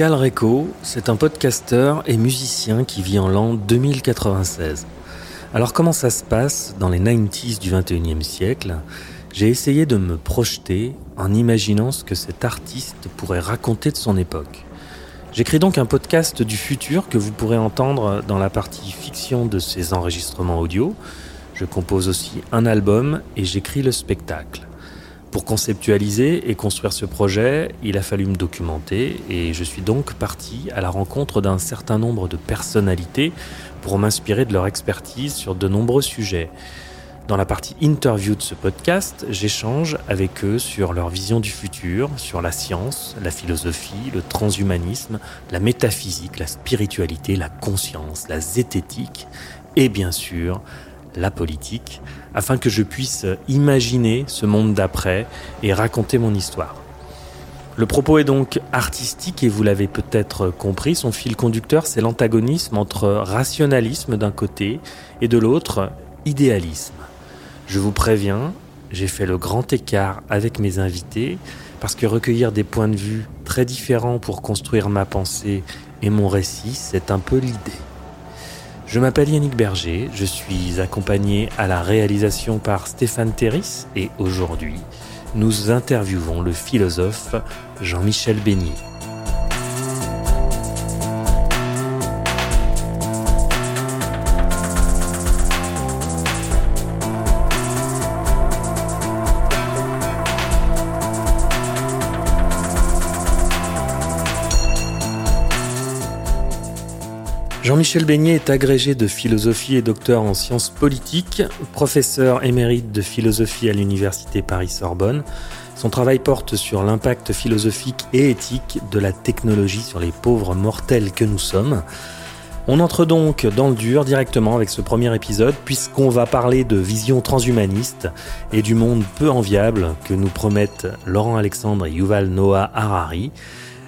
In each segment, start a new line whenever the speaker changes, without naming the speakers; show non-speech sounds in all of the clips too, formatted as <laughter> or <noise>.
Cal Reco, c'est un podcasteur et musicien qui vit en l'an 2096. Alors comment ça se passe dans les 90s du 21e siècle? J'ai essayé de me projeter en imaginant ce que cet artiste pourrait raconter de son époque. J'écris donc un podcast du futur que vous pourrez entendre dans la partie fiction de ces enregistrements audio. Je compose aussi un album et j'écris le spectacle. Pour conceptualiser et construire ce projet, il a fallu me documenter et je suis donc parti à la rencontre d'un certain nombre de personnalités pour m'inspirer de leur expertise sur de nombreux sujets. Dans la partie interview de ce podcast, j'échange avec eux sur leur vision du futur, sur la science, la philosophie, le transhumanisme, la métaphysique, la spiritualité, la conscience, la zététique et bien sûr la politique, afin que je puisse imaginer ce monde d'après et raconter mon histoire. Le propos est donc artistique et vous l'avez peut-être compris, son fil conducteur c'est l'antagonisme entre rationalisme d'un côté et de l'autre idéalisme. Je vous préviens, j'ai fait le grand écart avec mes invités parce que recueillir des points de vue très différents pour construire ma pensée et mon récit, c'est un peu l'idée. Je m'appelle Yannick Berger, je suis accompagné à la réalisation par Stéphane Terris et aujourd'hui, nous interviewons le philosophe Jean-Michel Beignet. Jean-Michel Beignet est agrégé de philosophie et docteur en sciences politiques, professeur émérite de philosophie à l'université Paris-Sorbonne. Son travail porte sur l'impact philosophique et éthique de la technologie sur les pauvres mortels que nous sommes. On entre donc dans le dur directement avec ce premier épisode puisqu'on va parler de vision transhumaniste et du monde peu enviable que nous promettent Laurent Alexandre et Yuval Noah Harari.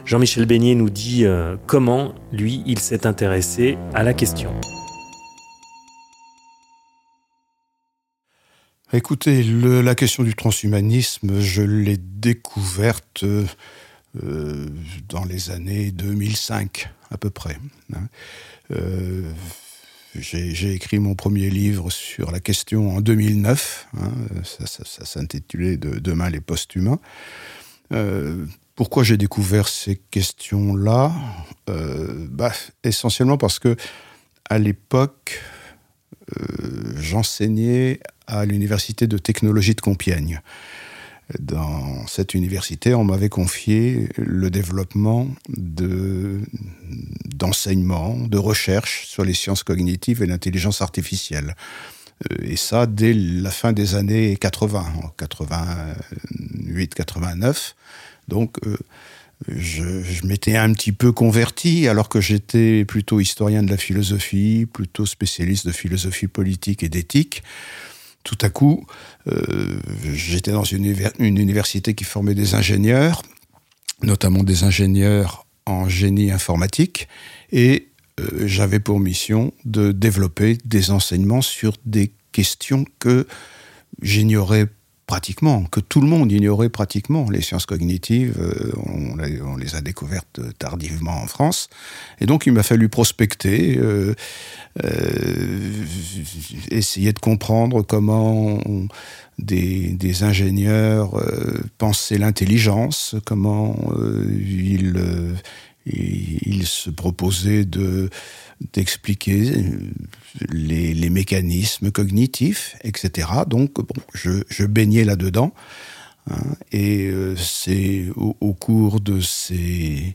Jean-Michel Beignet nous dit euh, comment, lui, il s'est intéressé à la question.
Écoutez, la question du transhumanisme, je l'ai découverte euh, dans les années 2005 à peu près. Hein. Euh, j'ai écrit mon premier livre sur la question en 2009. Hein. ça, s'intitulait Demain les post-humains. Pourquoi j'ai découvert ces questions-là? Euh, bah, Essentiellement parce que à l'époque, euh, j'enseignais à l'université de technologie de Compiègne. Dans cette université, on m'avait confié le développement d'enseignement, de, de recherche sur les sciences cognitives et l'intelligence artificielle. Euh, et ça dès la fin des années 80, 88-89. Donc, euh, je, m'étais un petit peu converti, alors que j'étais plutôt historien de la philosophie, plutôt spécialiste de philosophie politique et d'éthique. Tout à coup, euh, j'étais dans une, université qui formait des ingénieurs, notamment des ingénieurs en génie informatique, et euh, j'avais pour mission de développer des enseignements sur des questions que j'ignorais que tout le monde ignorait pratiquement. Les sciences cognitives, euh, on, les a découvertes tardivement en France. Et donc, il m'a fallu prospecter, euh, euh, essayer de comprendre comment des, ingénieurs pensaient l'intelligence, comment ils, ils se proposaient de d'expliquer les, mécanismes cognitifs, etc. Donc, bon, je, baignais là-dedans. Hein, et euh, c'est au, cours de ces,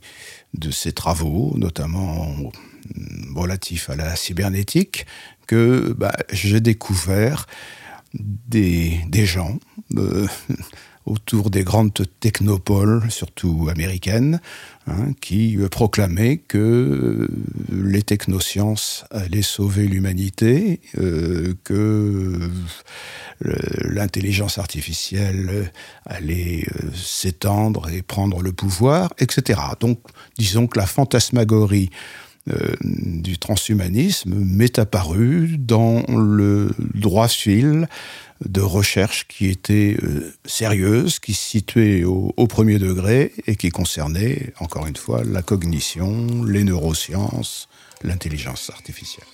travaux, notamment relatifs à la cybernétique, que bah, j'ai découvert des, des gens euh, <laughs> autour des grandes technopoles, surtout américaines, hein, qui proclamaient que euh, les technosciences allaient sauver l'humanité, euh, que euh, l'intelligence artificielle allait s'étendre et prendre le pouvoir, etc. Donc, disons que la fantasmagorie du transhumanisme m'est apparue dans le droit fil de recherche qui était euh, sérieuse, qui se situait au, au, premier degré et qui concernait, encore une fois, la cognition, les neurosciences, l'intelligence artificielle.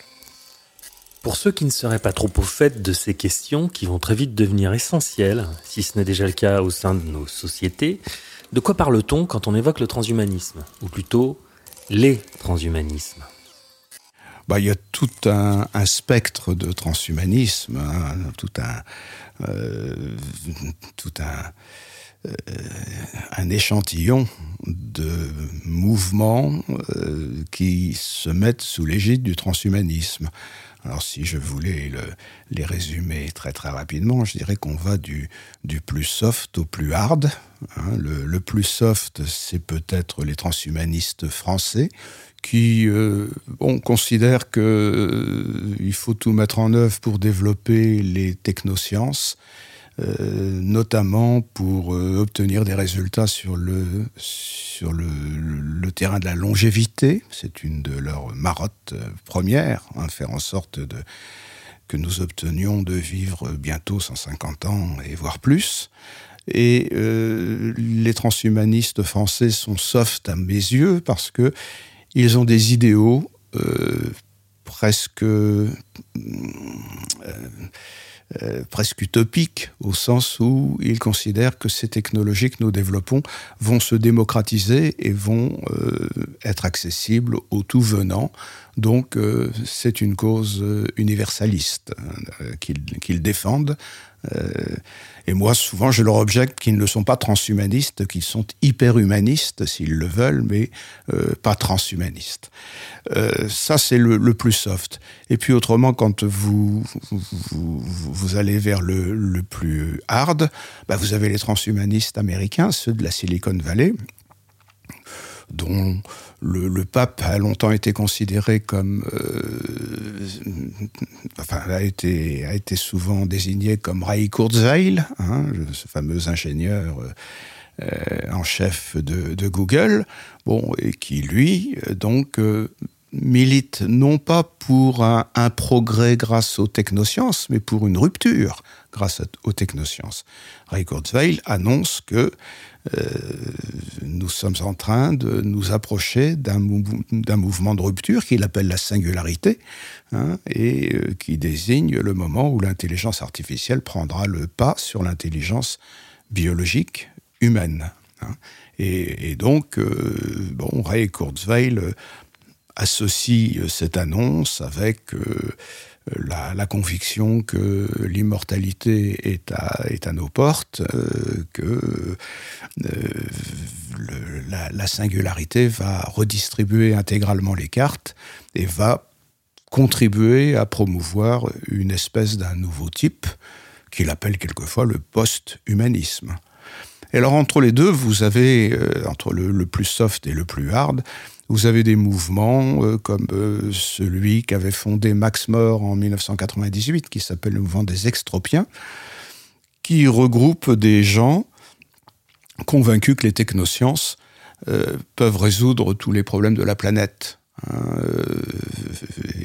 Pour ceux qui ne seraient pas trop au fait de ces questions qui vont très vite devenir essentielles, si ce n'est déjà le cas au sein de nos sociétés, de quoi parle-t-on quand on évoque le transhumanisme Ou plutôt les transhumanismes?
Bah, il y a tout un, spectre de transhumanisme, hein, tout un, euh, tout euh, un échantillon de mouvements euh, qui se mettent sous l'égide du transhumanisme. Alors si je voulais le, les résumer très très rapidement, je dirais qu'on va du, du plus soft au plus hard. Hein, le plus soft, c'est peut-être les transhumanistes français qui euh, on considère que euh, faut tout mettre en œuvre pour développer les technosciences euh, notamment pour euh, obtenir des résultats sur le sur le, terrain de la longévité. C'est une de leurs marottes euh, premières hein, faire en sorte que nous obtenions de vivre bientôt 150 ans et voire plus. Et les transhumanistes français sont soft à mes yeux parce que ils ont des idéaux euh, presque euh, euh, presque utopique au sens où ils considèrent que ces technologies que nous développons vont se démocratiser et vont être accessibles au tout venant. Donc c'est une cause universaliste euh, qu'ils qu défendent. Euh, et moi souvent je leur objecte qu'ils ne sont pas transhumanistes, qu'ils sont hyperhumanistes s'ils le veulent, mais euh, pas transhumanistes. Euh, ça c'est le, plus soft. Et puis autrement quand vous, vous, allez vers le, le plus hard, bah, vous avez les transhumanistes américains, ceux de la Silicon Valley, dont le, pape a longtemps été considéré comme euh, enfin a été a été souvent désigné comme Ray Kurzweil hein, ce fameux ingénieur euh, en chef de, Google. Et qui lui donc euh, milite non pas pour un, progrès grâce aux technosciences mais pour une rupture grâce aux technosciences. Ray Kurzweil annonce que nous sommes en train de nous approcher d'un mou mouvement de rupture qu'il appelle la singularité hein, et euh, qui désigne le moment où l'intelligence artificielle prendra le pas sur l'intelligence biologique humaine hein. et, donc euh, bon Ray Kurzweil euh, associe euh, cette annonce avec euh, la, conviction que l'immortalité est à, nos portes, euh, que euh, la, la singularité va redistribuer intégralement les cartes et va contribuer à promouvoir une espèce d'un nouveau type qu'il appelle quelquefois le post-humanisme. Et alors entre les deux, vous avez euh, entre le plus soft et le plus hard, Vous avez des mouvements euh, comme euh, celui qu'avait fondé Max Mor en 1998 qui s'appelle le mouvement des extropiens qui regroupe des gens convaincus que les technosciences euh, peuvent résoudre tous les problèmes de la planète. Euh,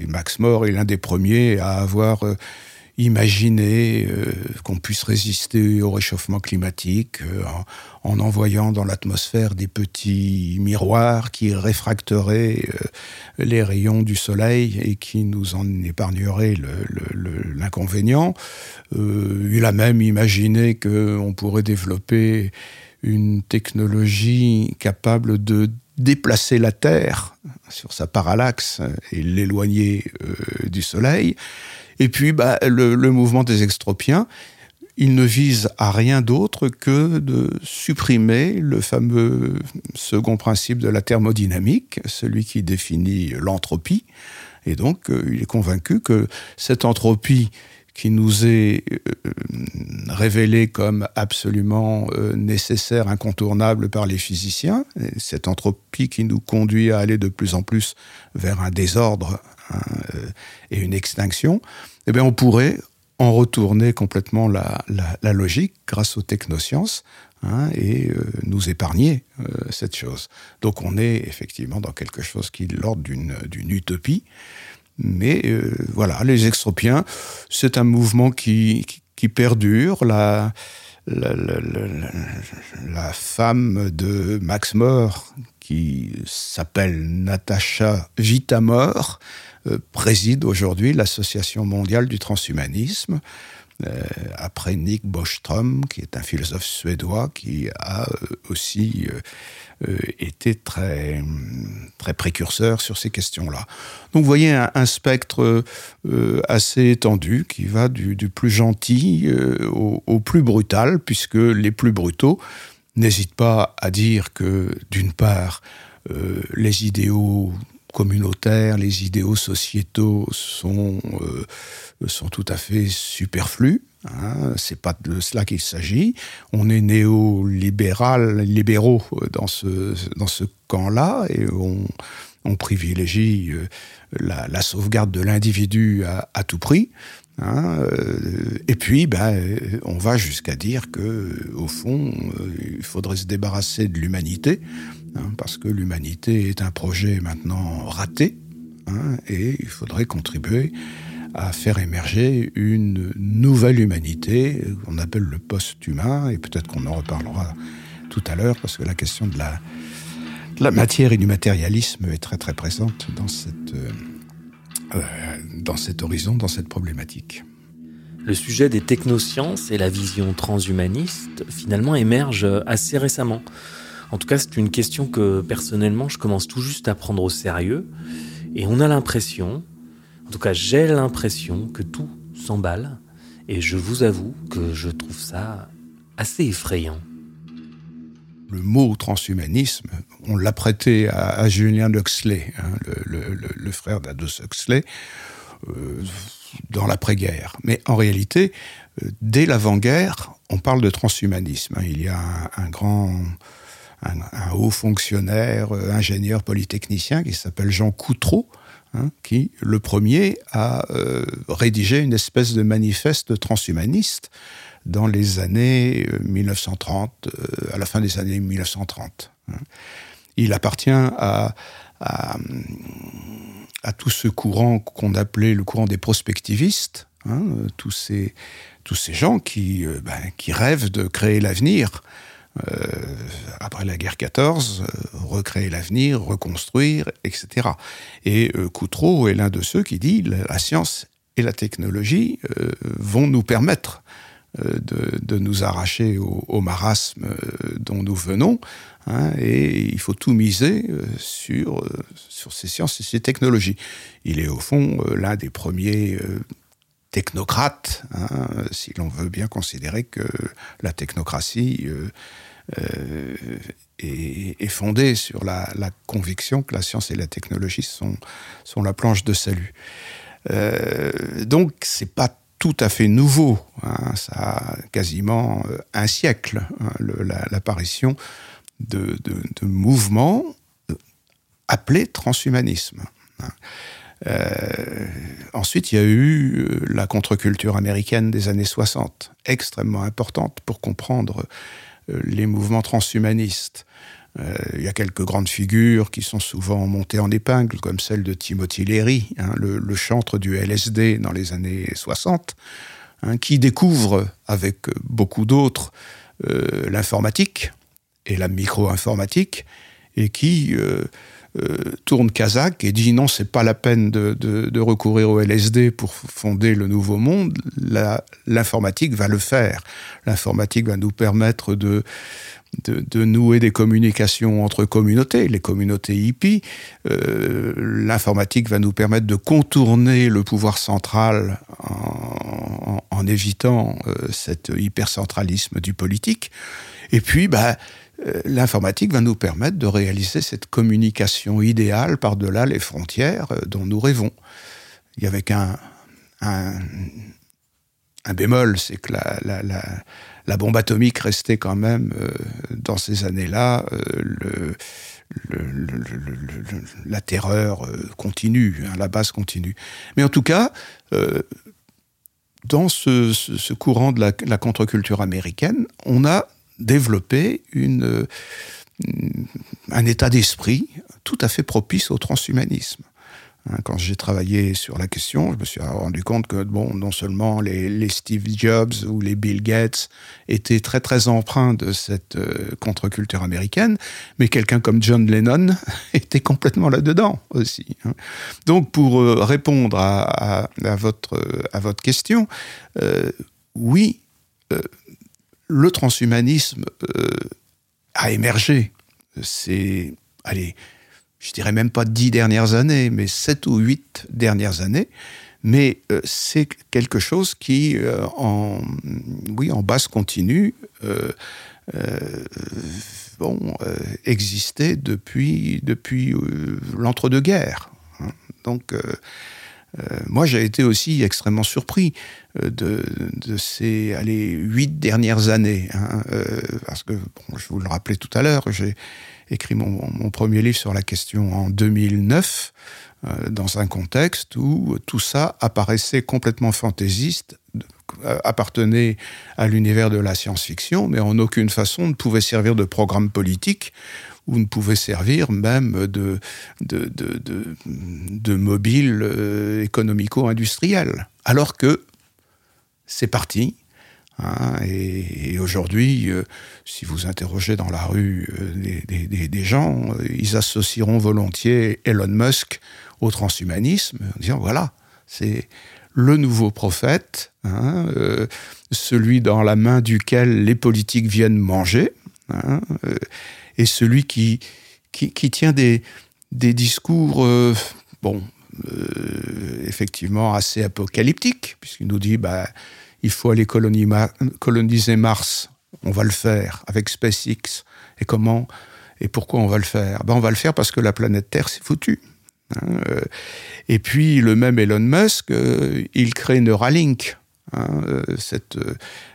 Max Mor est l'un des premiers à avoir imaginer euh, qu'on puisse résister au réchauffement climatique euh, en, en envoyant dans l'atmosphère des petits miroirs qui réfracteraient euh, les rayons du soleil et qui nous en épargneraient l'inconvénient. Il a même imaginé qu'on pourrait développer une technologie capable de déplacer la terre sur sa parallaxe et l'éloigner du soleil Et puis bah, le, mouvement des extropiens, il ne vise à rien d'autre que de supprimer le fameux second principe de la thermodynamique, celui qui définit l'entropie. Et donc euh, il est convaincu que cette entropie qui nous est euh, révélée comme absolument euh, nécessaire, incontournable par les physiciens, et cette entropie qui nous conduit à aller de plus en plus vers un désordre et une extinction, eh bien on pourrait en retourner complètement la, logique grâce aux technosciences hein, et euh, nous épargner euh, cette chose. Donc on est effectivement dans quelque chose qui est l'ordre d'une utopie. Mais euh, voilà les extropiens, c'est un mouvement qui, perdure. La, femme de Max More, qui s'appelle Natacha Vitamor, euh, préside aujourd'hui l'Association mondiale du transhumanisme. Euh, après Nick Bostrom, qui est un philosophe suédois qui a euh, aussi euh, été très, très précurseur sur ces questions-là. Donc vous voyez un, spectre assez étendu qui va du, plus gentil au, plus brutal, puisque les plus brutaux n'hésitent pas à dire que, d'une part, les idéaux communautaires, les idéaux sociétaux sont, euh, sont tout à fait superflus. Hein, c'est pas de cela qu'il s'agit. On est néolibéral, libéraux dans ce, dans ce camp-là et on, on privilégie euh, la, sauvegarde de l'individu à, tout prix. Hein, euh, et puis, ben, on va jusqu'à dire que, au fond, il faudrait se débarrasser de l'humanité Hein, parce que l'humanité est un projet maintenant raté, hein, et il faudrait contribuer à faire émerger une nouvelle humanité qu'on appelle le post-humain, et peut-être qu'on en reparlera tout à l'heure, parce que la question de la, matière et du matérialisme est très très présente dans, cette, euh, euh, dans cet horizon, dans cette problématique.
Le sujet des technosciences et la vision transhumaniste finalement émerge assez récemment. En tout cas, c'est une question que personnellement, je commence tout juste à prendre au sérieux. Et on a l'impression, en tout cas j'ai l'impression que tout s'emballe. Et je vous avoue que je trouve ça assez effrayant.
Le mot transhumanisme, on l'a prêté à, Julien Huxley, hein, le, frère d'Adolf Huxley, euh, dans l'après-guerre. Mais en réalité, euh, dès l'avant-guerre, on parle de transhumanisme. Hein. Il y a un grand un, haut fonctionnaire, euh, ingénieur polytechnicien qui s'appelle Jean Coutreau, hein, qui, le premier, a rédigé une espèce de manifeste transhumaniste dans les années 1930, euh, à la fin des années 1930. Hein. Il appartient à, à, tout ce courant qu'on appelait le courant des prospectivistes, hein, tous, ces, tous ces gens qui, ben, qui rêvent de créer l'avenir euh, après la guerre 14, euh, recréer l'avenir, reconstruire, etc. Et euh, Coutreau est l'un de ceux qui dit la science et la technologie vont nous permettre de, nous arracher au, marasme dont nous venons, hein, et il faut tout miser sur, sur ces sciences et ces technologies. Il est au fond l'un des premiers technocrates, hein, si l'on veut bien considérer que la technocratie euh, est, fondée sur la, conviction que la science et la technologie sont, sont la planche de salut. Euh, donc, c'est pas tout à fait nouveau. Hein, ça a quasiment euh, un siècle, hein, l'apparition de, mouvements appelés transhumanisme. Hein. ensuite, il y a eu la contre-culture américaine des années 60, extrêmement importante pour comprendre euh, les mouvements transhumanistes. Euh, il y a quelques grandes figures qui sont souvent montées en épingle, comme celle de Timothy Leary, hein, le, chantre du LSD dans les années 60, hein, qui découvre, avec beaucoup d'autres, euh, l'informatique et la micro-informatique, et qui tourne kazakh et dit non, c'est pas la peine de, recourir au LSD pour fonder le nouveau monde. L'informatique va le faire. L'informatique va nous permettre de, de, nouer des communications entre communautés, les communautés hippies. Euh, l'informatique va nous permettre de contourner le pouvoir central en, évitant euh, cet hypercentralisme du politique. Et puis, bah, euh, l'informatique va nous permettre de réaliser cette communication idéale par-delà les frontières dont nous rêvons. Il y avait un, bémol, c'est que la, bombe atomique restait quand même, euh, dans ces années-là, la terreur continue, hein, la base continue. Mais en tout cas, dans ce, courant de la, la contre-culture américaine, on a euh, un état d'esprit tout à fait propice au transhumanisme. Hein, quand j'ai travaillé sur la question, je me suis rendu compte que bon, non seulement les, Steve Jobs ou les Bill Gates étaient très très empreints de cette euh, contre-culture américaine, mais quelqu'un comme John Lennon <laughs> était complètement là-dedans aussi. Hein. Donc pour euh, répondre à, votre, à votre question, euh, oui, le transhumanisme a émergé. C'est, allez, je dirais même pas dix dernières années, mais sept ou huit dernières années. Mais euh, c'est quelque chose qui, euh, en, oui, en basse continue, euh, bon, existait depuis, depuis l'entre-deux-guerres. Hein. Donc, moi, j'ai été aussi extrêmement surpris de, de ces huit dernières années. Hein, parce que, bon, je vous le rappelais tout à l'heure, j'ai écrit mon, premier livre sur la question en 2009, euh, dans un contexte où tout ça apparaissait complètement fantaisiste, euh, appartenait à l'univers de la science-fiction, mais en aucune façon ne pouvait servir de programme politique ou ne pouvait servir même de, de, de, mobile euh, économico-industriel. Alors que c'est parti, Hein, et, aujourd'hui, euh, si vous interrogez dans la rue euh, des, gens, euh, ils associeront volontiers Elon Musk au transhumanisme, en disant voilà, c'est le nouveau prophète, hein, celui dans la main duquel les politiques viennent manger, hein, et celui qui, qui, tient des, des discours, bon, effectivement assez apocalyptiques, puisqu'il nous dit, bah, il faut aller coloniser Mars. On va le faire avec SpaceX. Et comment et pourquoi on va le faire? Ben On va le faire parce que la planète Terre s'est foutue. Hein, euh. et puis le même Elon Musk, euh, il crée Neuralink, hein, euh, cette,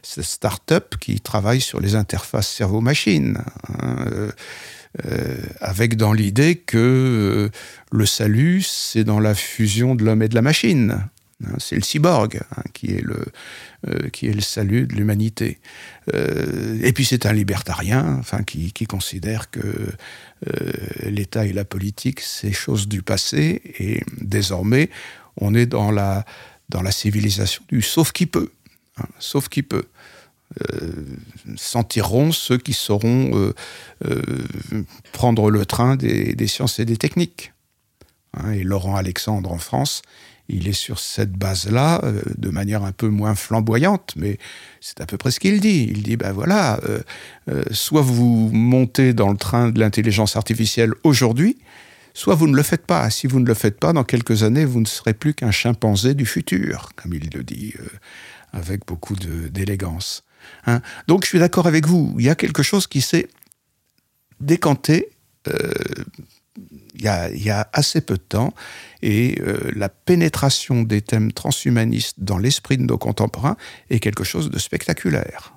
start-up qui travaille sur les interfaces cerveau-machine, hein, avec dans l'idée que le salut, c'est dans la fusion de l'homme et de la machine. Hein, c'est le cyborg qui, est le, euh, qui est le salut de l'humanité. Euh, et puis c'est un libertarien enfin, qui, considère que euh, l'État et la politique, c'est chose du passé, et désormais, on est dans la, dans la civilisation du sauf qui peut. Hein, sauf qui peut. s'en tireront ceux qui sauront prendre le train des, sciences et des techniques. et Laurent Alexandre en France, il est sur cette base-là, euh, de manière un peu moins flamboyante, mais c'est à peu près ce qu'il dit. Il dit, ben voilà, euh, euh, soit vous montez dans le train de l'intelligence artificielle aujourd'hui, soit vous ne le faites pas. Si vous ne le faites pas, dans quelques années, vous ne serez plus qu'un chimpanzé du futur, comme il le dit, avec beaucoup d'élégance. Hein? Donc je suis d'accord avec vous, il y a quelque chose qui s'est décanté il y, a, assez peu de temps, et euh, la pénétration des thèmes transhumanistes dans l'esprit de nos contemporains est quelque chose de spectaculaire.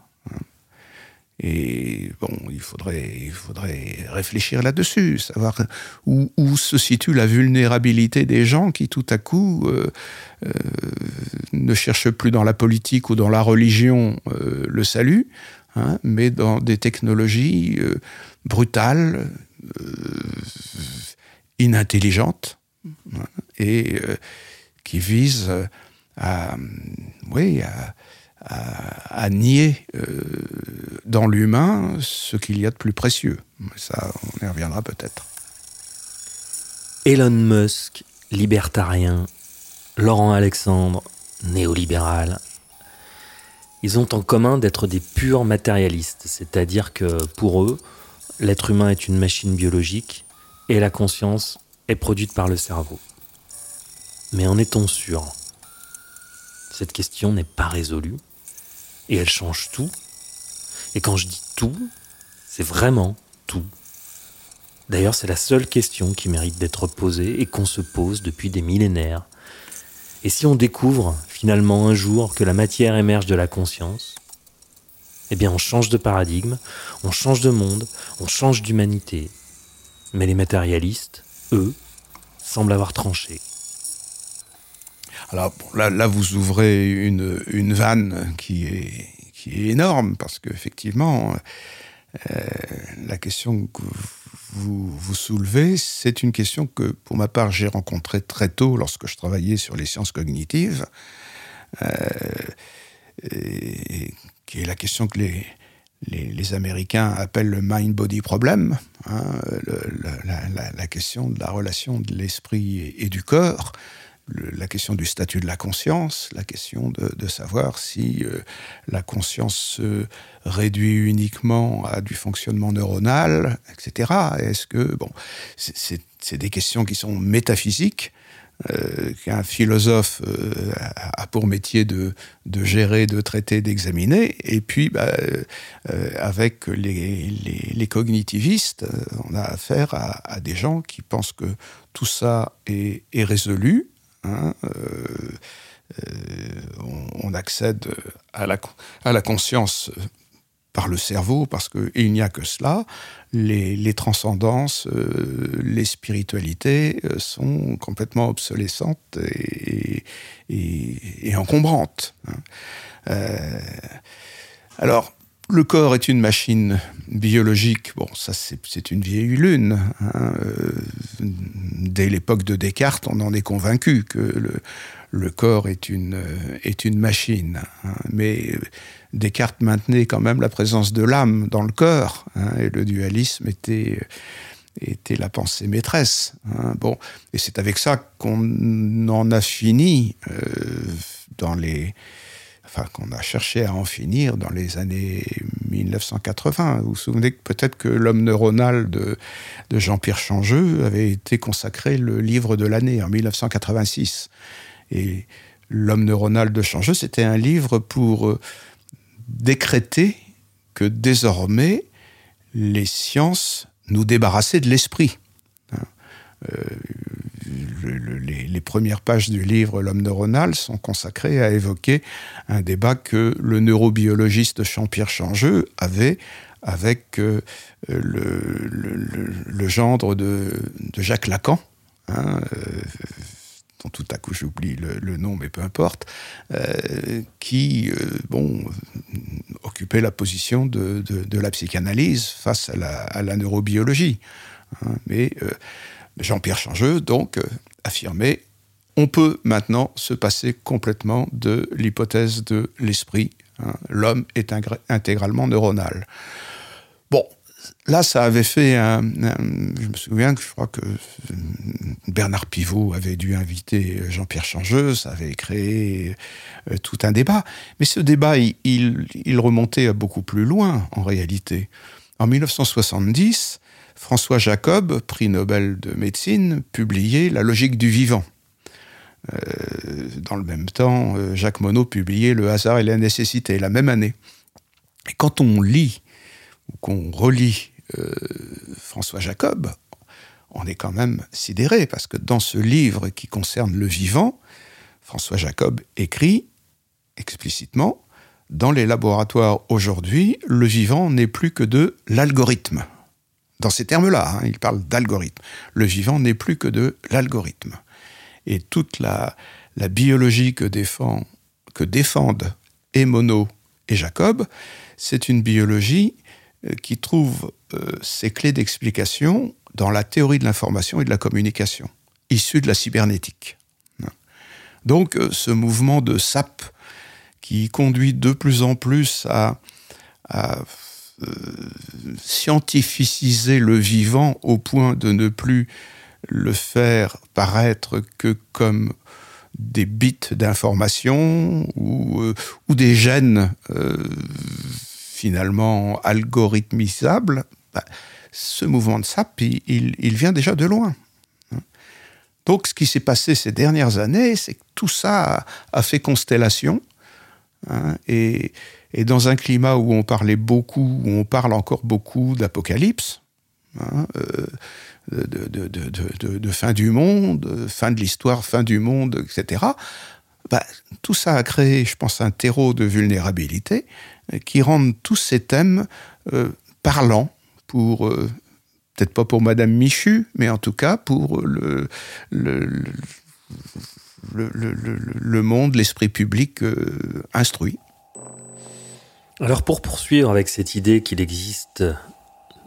Et bon, il faudrait, il faudrait réfléchir là-dessus, savoir où, se situe la vulnérabilité des gens qui tout à coup euh, euh, ne cherchent plus dans la politique ou dans la religion le salut, hein, mais dans des technologies brutales, inintelligente et euh, qui vise à, oui, à, nier euh, dans l'humain ce qu'il y a de plus précieux. Ça, on y reviendra peut-être.
Elon Musk, libertarien, Laurent Alexandre, néolibéral, ils ont en commun d'être des purs matérialistes, c'est-à-dire que pour eux, l'être humain est une machine biologique et la conscience est produite par le cerveau. Mais en est-on sûr? Cette question n'est pas résolue et elle change tout. Et quand je dis tout, c'est vraiment tout. D'ailleurs, c'est la seule question qui mérite d'être posée et qu'on se pose depuis des millénaires. Et si on découvre finalement un jour que la matière émerge de la conscience, eh bien on change de paradigme, on change de monde, on change d'humanité, mais les matérialistes, eux, semblent avoir tranché.
Alors là, vous ouvrez une, vanne qui est, énorme, parce qu'effectivement, euh, la question que vous, vous soulevez, c'est une question que, pour ma part, j'ai rencontrée très tôt lorsque je travaillais sur les sciences cognitives, euh, qui est la question que les, les, Américains appellent le mind-body problem, hein, la, question de la relation de l'esprit et, du corps, la question du statut de la conscience, la question de, savoir si euh, la conscience se réduit uniquement à du fonctionnement neuronal, etc. Est-ce que, bon, c'est des questions qui sont métaphysiques, euh, qu'un philosophe euh, a pour métier de, gérer, de traiter, d'examiner. Et puis, bah, avec les, les, cognitivistes, on a affaire à, des gens qui pensent que tout ça est, est résolu. Hein, on, on, accède à la, conscience par le cerveau, parce qu'il n'y a que cela. Les, transcendances, euh, les spiritualités euh, sont complètement obsolescentes et, encombrantes. Hein. Euh, alors, le corps est une machine biologique. Bon, ça, c'est une vieille lune. Hein. dès l'époque de Descartes, on en est convaincu que le, corps est une, machine. Hein. Mais Descartes maintenait quand même la présence de l'âme dans le corps, hein, et le dualisme était, était la pensée maîtresse. Bon, et c'est avec ça qu'on en a fini euh, dans les, qu'on a cherché à en finir dans les années 1980. Vous vous souvenez peut-être que l'homme neuronal de, Jean-Pierre Changeux avait été consacré le livre de l'année en 1986. Et l'homme neuronal de Changeux, c'était un livre pour euh, décréter que désormais les sciences nous débarrassaient de l'esprit. Euh, les, premières pages du livre L'homme neuronal sont consacrées à évoquer un débat que le neurobiologiste Jean-Pierre Changeux avait avec euh, le, gendre de, Jacques Lacan, hein, tout à coup j'oublie le, nom, mais peu importe, euh, qui euh, bon, occupait la position de, la psychanalyse face à la, neurobiologie. Hein. mais euh, Jean-Pierre Changeux, donc, affirmait on peut maintenant se passer complètement de l'hypothèse de l'esprit. Hein. L'homme est intégralement neuronal. Bon, là, ça avait fait un, Je me souviens que je crois que Bernard Pivot avait dû inviter Jean-Pierre Changeux, ça avait créé euh, tout un débat. Mais ce débat, il, remontait beaucoup plus loin, en réalité. En 1970, François Jacob, prix Nobel de médecine, publiait La logique du vivant. Euh, dans le même temps, euh, Jacques Monod publiait Le hasard et la nécessité, la même année. Et quand on lit ou qu'on relit euh, François Jacob, on est quand même sidéré, parce que dans ce livre qui concerne le vivant, François Jacob écrit explicitement, dans les laboratoires aujourd'hui, le vivant n'est plus que de l'algorithme. Dans ces termes-là, hein, il parle d'algorithme. Le vivant n'est plus que de l'algorithme. Et toute la, biologie que, défend, que défendent Emono et Jacob, c'est une biologie euh, qui trouve euh, ses clés d'explication dans la théorie de l'information et de la communication, issue de la cybernétique. Donc euh, ce mouvement de SAP qui conduit de plus en plus à, scientificiser le vivant au point de ne plus le faire paraître que comme des bits d'information ou, ou, des gènes finalement algorithmisable, bah, ce mouvement de SAP, il, vient déjà de loin. Donc ce qui s'est passé ces dernières années, c'est que tout ça a, fait constellation. Hein, et, dans un climat où on parlait beaucoup, où on parle encore beaucoup d'apocalypse, hein, euh, de, fin du monde, fin de l'histoire, fin du monde, etc., bah, tout ça a créé, je pense, un terreau de vulnérabilité qui rendent tous ces thèmes euh, parlants pour, euh, peut-être pas pour Madame Michu, mais en tout cas pour le, monde, l'esprit public euh, instruit.
Alors pour poursuivre avec cette idée qu'il existe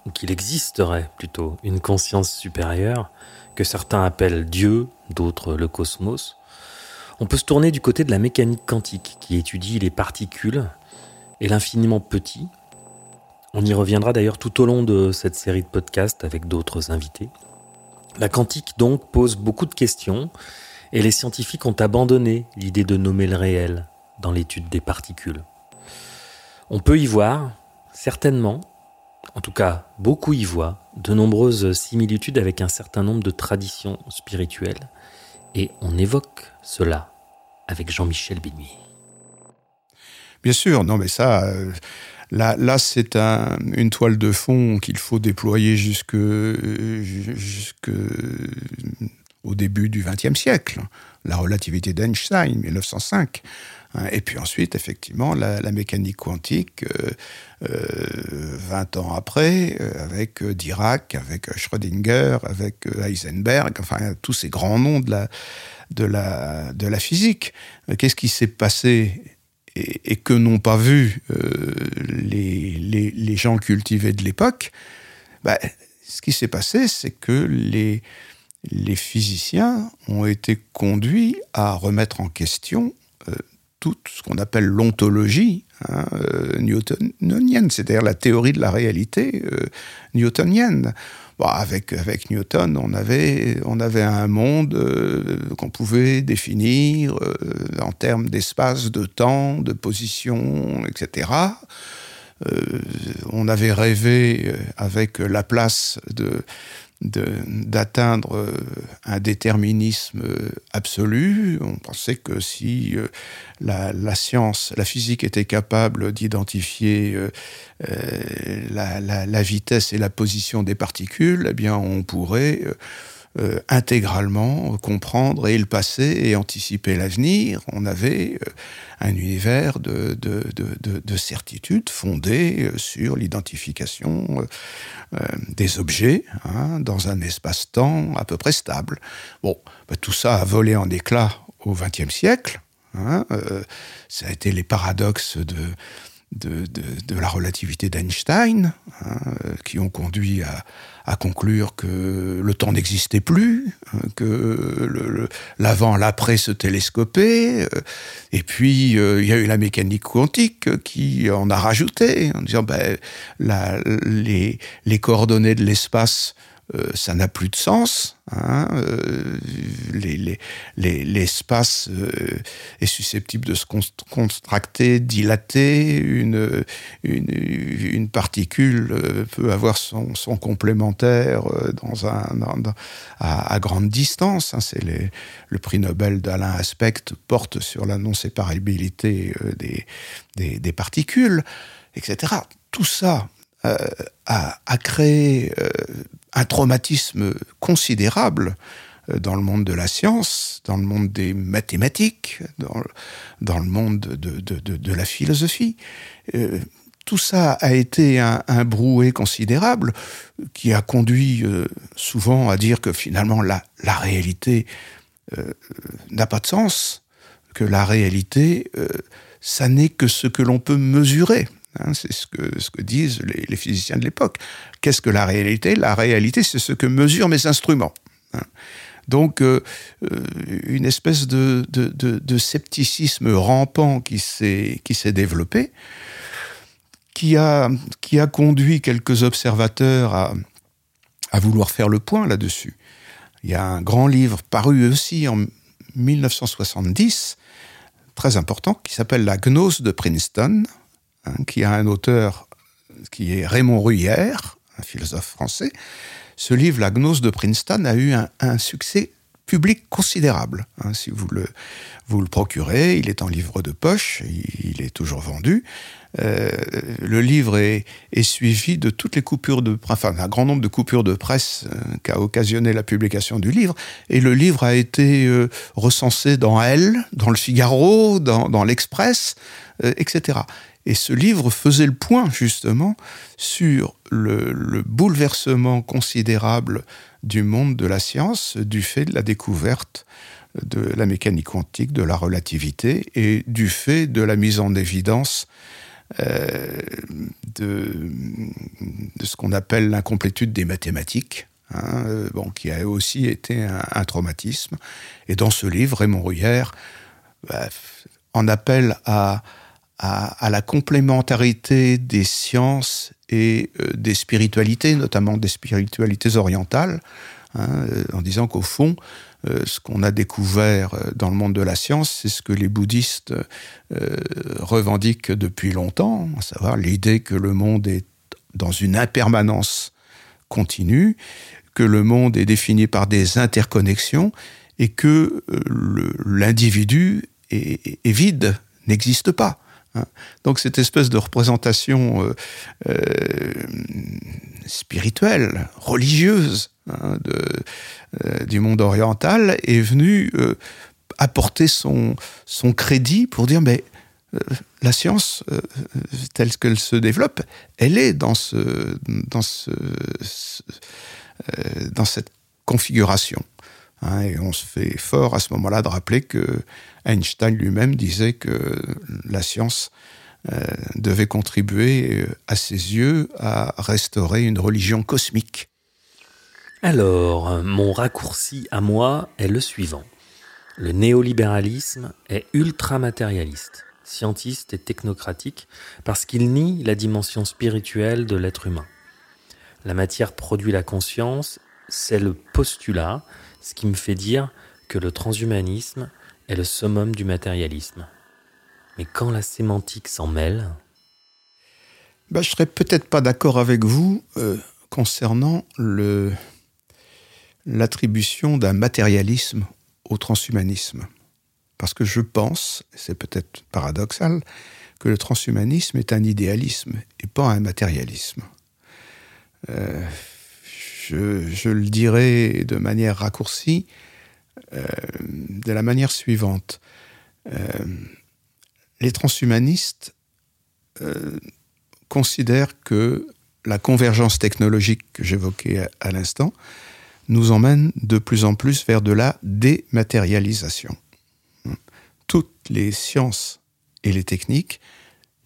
ou qu'il existerait plutôt une conscience supérieure, que certains appellent Dieu, d'autres le cosmos, on peut se tourner du côté de la mécanique quantique qui étudie les particules et l'infiniment petit. On y reviendra d'ailleurs tout au long de cette série de podcasts avec d'autres invités. La quantique donc pose beaucoup de questions et les scientifiques ont abandonné l'idée de nommer le réel dans l'étude des particules. On peut y voir, certainement, en tout cas beaucoup y voient, de nombreuses similitudes avec un certain nombre de traditions spirituelles, et on évoque cela avec Jean-Michel Bigny.
Bien sûr, non mais ça, euh, là, c'est un, une toile de fond qu'il faut déployer jusque, jusque au début du XXe siècle. La relativité d'Einstein, 1905. Hein, et puis ensuite, effectivement, la, mécanique quantique, euh, 20 euh, ans après, euh, avec Dirac, avec Schrödinger, avec Heisenberg, enfin tous ces grands noms de la, de la, de la physique. Qu'est-ce qui s'est passé et, que n'ont pas vu les, les, les, gens cultivés de l'époque? Bah, Ce qui s'est passé, c'est que les, les physiciens ont été conduits à remettre en question euh, tout ce qu'on appelle l'ontologie hein, euh, newtonienne, c'est-à-dire la théorie de la réalité euh, newtonienne. avec, Newton, on avait, on avait un monde qu'on pouvait définir en termes d'espace, de temps, de position, etc. on avait rêvé avec la place de, d'atteindre euh, un déterminisme absolu. On pensait que si euh, la, science, la physique était capable d'identifier euh, la, la, vitesse et la position des particules, eh bien on pourrait euh, intégralement comprendre et le passé et anticiper l'avenir. On avait euh, un univers de, de, de, de certitude fondé euh, sur l'identification des objets hein, dans un espace-temps à peu près stable. Bon, bah, tout ça a volé en éclats au XXe siècle. Hein, ça a été les paradoxes de, de, de, la relativité d'Einstein, hein, qui ont conduit à, à, conclure que le temps n'existait plus, que l'avant, l'après se télescopait, euh, et puis euh, il y a eu la mécanique quantique qui en a rajouté, en disant ben, les coordonnées de l'espace euh, ça n'a plus de sens. Hein, euh, L'espace euh, est susceptible de se contracter, dilater. Une, particule peut avoir son, complémentaire dans un, à, grande distance. Hein, C'est le prix Nobel d'Alain Aspect porte sur la non-séparabilité des, particules, etc. Tout ça a, créé un traumatisme considérable euh, dans le monde de la science, dans le monde des mathématiques, dans, le monde de, la philosophie. Euh, tout ça a été un, brouet considérable qui a conduit euh, souvent à dire que finalement la, réalité n'a pas de sens, que la réalité, ça n'est que ce que l'on peut mesurer. Hein, c'est ce que disent les, physiciens de l'époque. Qu'est-ce que la réalité? La réalité, c'est ce que mesurent mes instruments. Hein. Donc, euh, euh, une espèce de, scepticisme rampant qui s'est développé, qui a, conduit quelques observateurs à, à vouloir faire le point là-dessus. Il y a un grand livre paru aussi en 1970, très important, qui s'appelle La gnose de Princeton, Hein, qui a un auteur qui est Raymond Ruyère, un philosophe français. Ce livre, La gnose de Princeton, a eu un, succès public considérable. Hein, si vous le, vous le procurez, il est en livre de poche, il, est toujours vendu. Euh, le livre est, est, suivi de toutes les coupures de, enfin, un grand nombre de coupures de presse euh, qu'a occasionné la publication du livre. Et le livre a été euh, recensé dans Elle, dans le Figaro, dans, dans l'Express, etc. Et ce livre faisait le point justement sur le, bouleversement considérable du monde de la science du fait de la découverte de la mécanique quantique, de la relativité et du fait de la mise en évidence euh, de, ce qu'on appelle l'incomplétude des mathématiques, hein, euh, bon, qui a aussi été un, traumatisme. Et dans ce livre, Raymond Ruyère bah, en appelle à, à, la complémentarité des sciences et euh, des spiritualités, notamment des spiritualités orientales, hein, euh, en disant qu'au fond, euh, ce qu'on a découvert dans le monde de la science, c'est ce que les bouddhistes revendiquent depuis longtemps, à savoir l'idée que le monde est dans une impermanence continue, que le monde est défini par des interconnexions et que l'individu est, est, vide, n'existe pas. Hein. Donc cette espèce de représentation euh, euh, spirituelle, religieuse hein, euh, du monde oriental est venue apporter son, crédit pour dire mais la science telle qu'elle se développe, elle est dans cette configuration. Hein, et on se fait fort à ce moment-là de rappeler que Einstein lui-même disait que la science euh, devait contribuer, euh, à ses yeux, à restaurer une religion cosmique.
Alors, mon raccourci à moi est le suivant. Le néolibéralisme est ultra-matérialiste, scientiste et technocratique, parce qu'il nie la dimension spirituelle de l'être humain. La matière produit la conscience, c'est le postulat, ce qui me fait dire que le transhumanisme est le summum du matérialisme. Mais quand la sémantique s'en mêle...
Ben, je serais peut-être pas d'accord avec vous euh, concernant l'attribution d'un matérialisme au transhumanisme. Parce que je pense, c'est peut-être paradoxal, que le transhumanisme est un idéalisme et pas un matérialisme. Euh, je, le dirais de manière raccourcie, euh, de la manière suivante. Euh, les transhumanistes euh, considèrent que la convergence technologique que j'évoquais à, l'instant nous emmène de plus en plus vers de la dématérialisation. Toutes les sciences et les techniques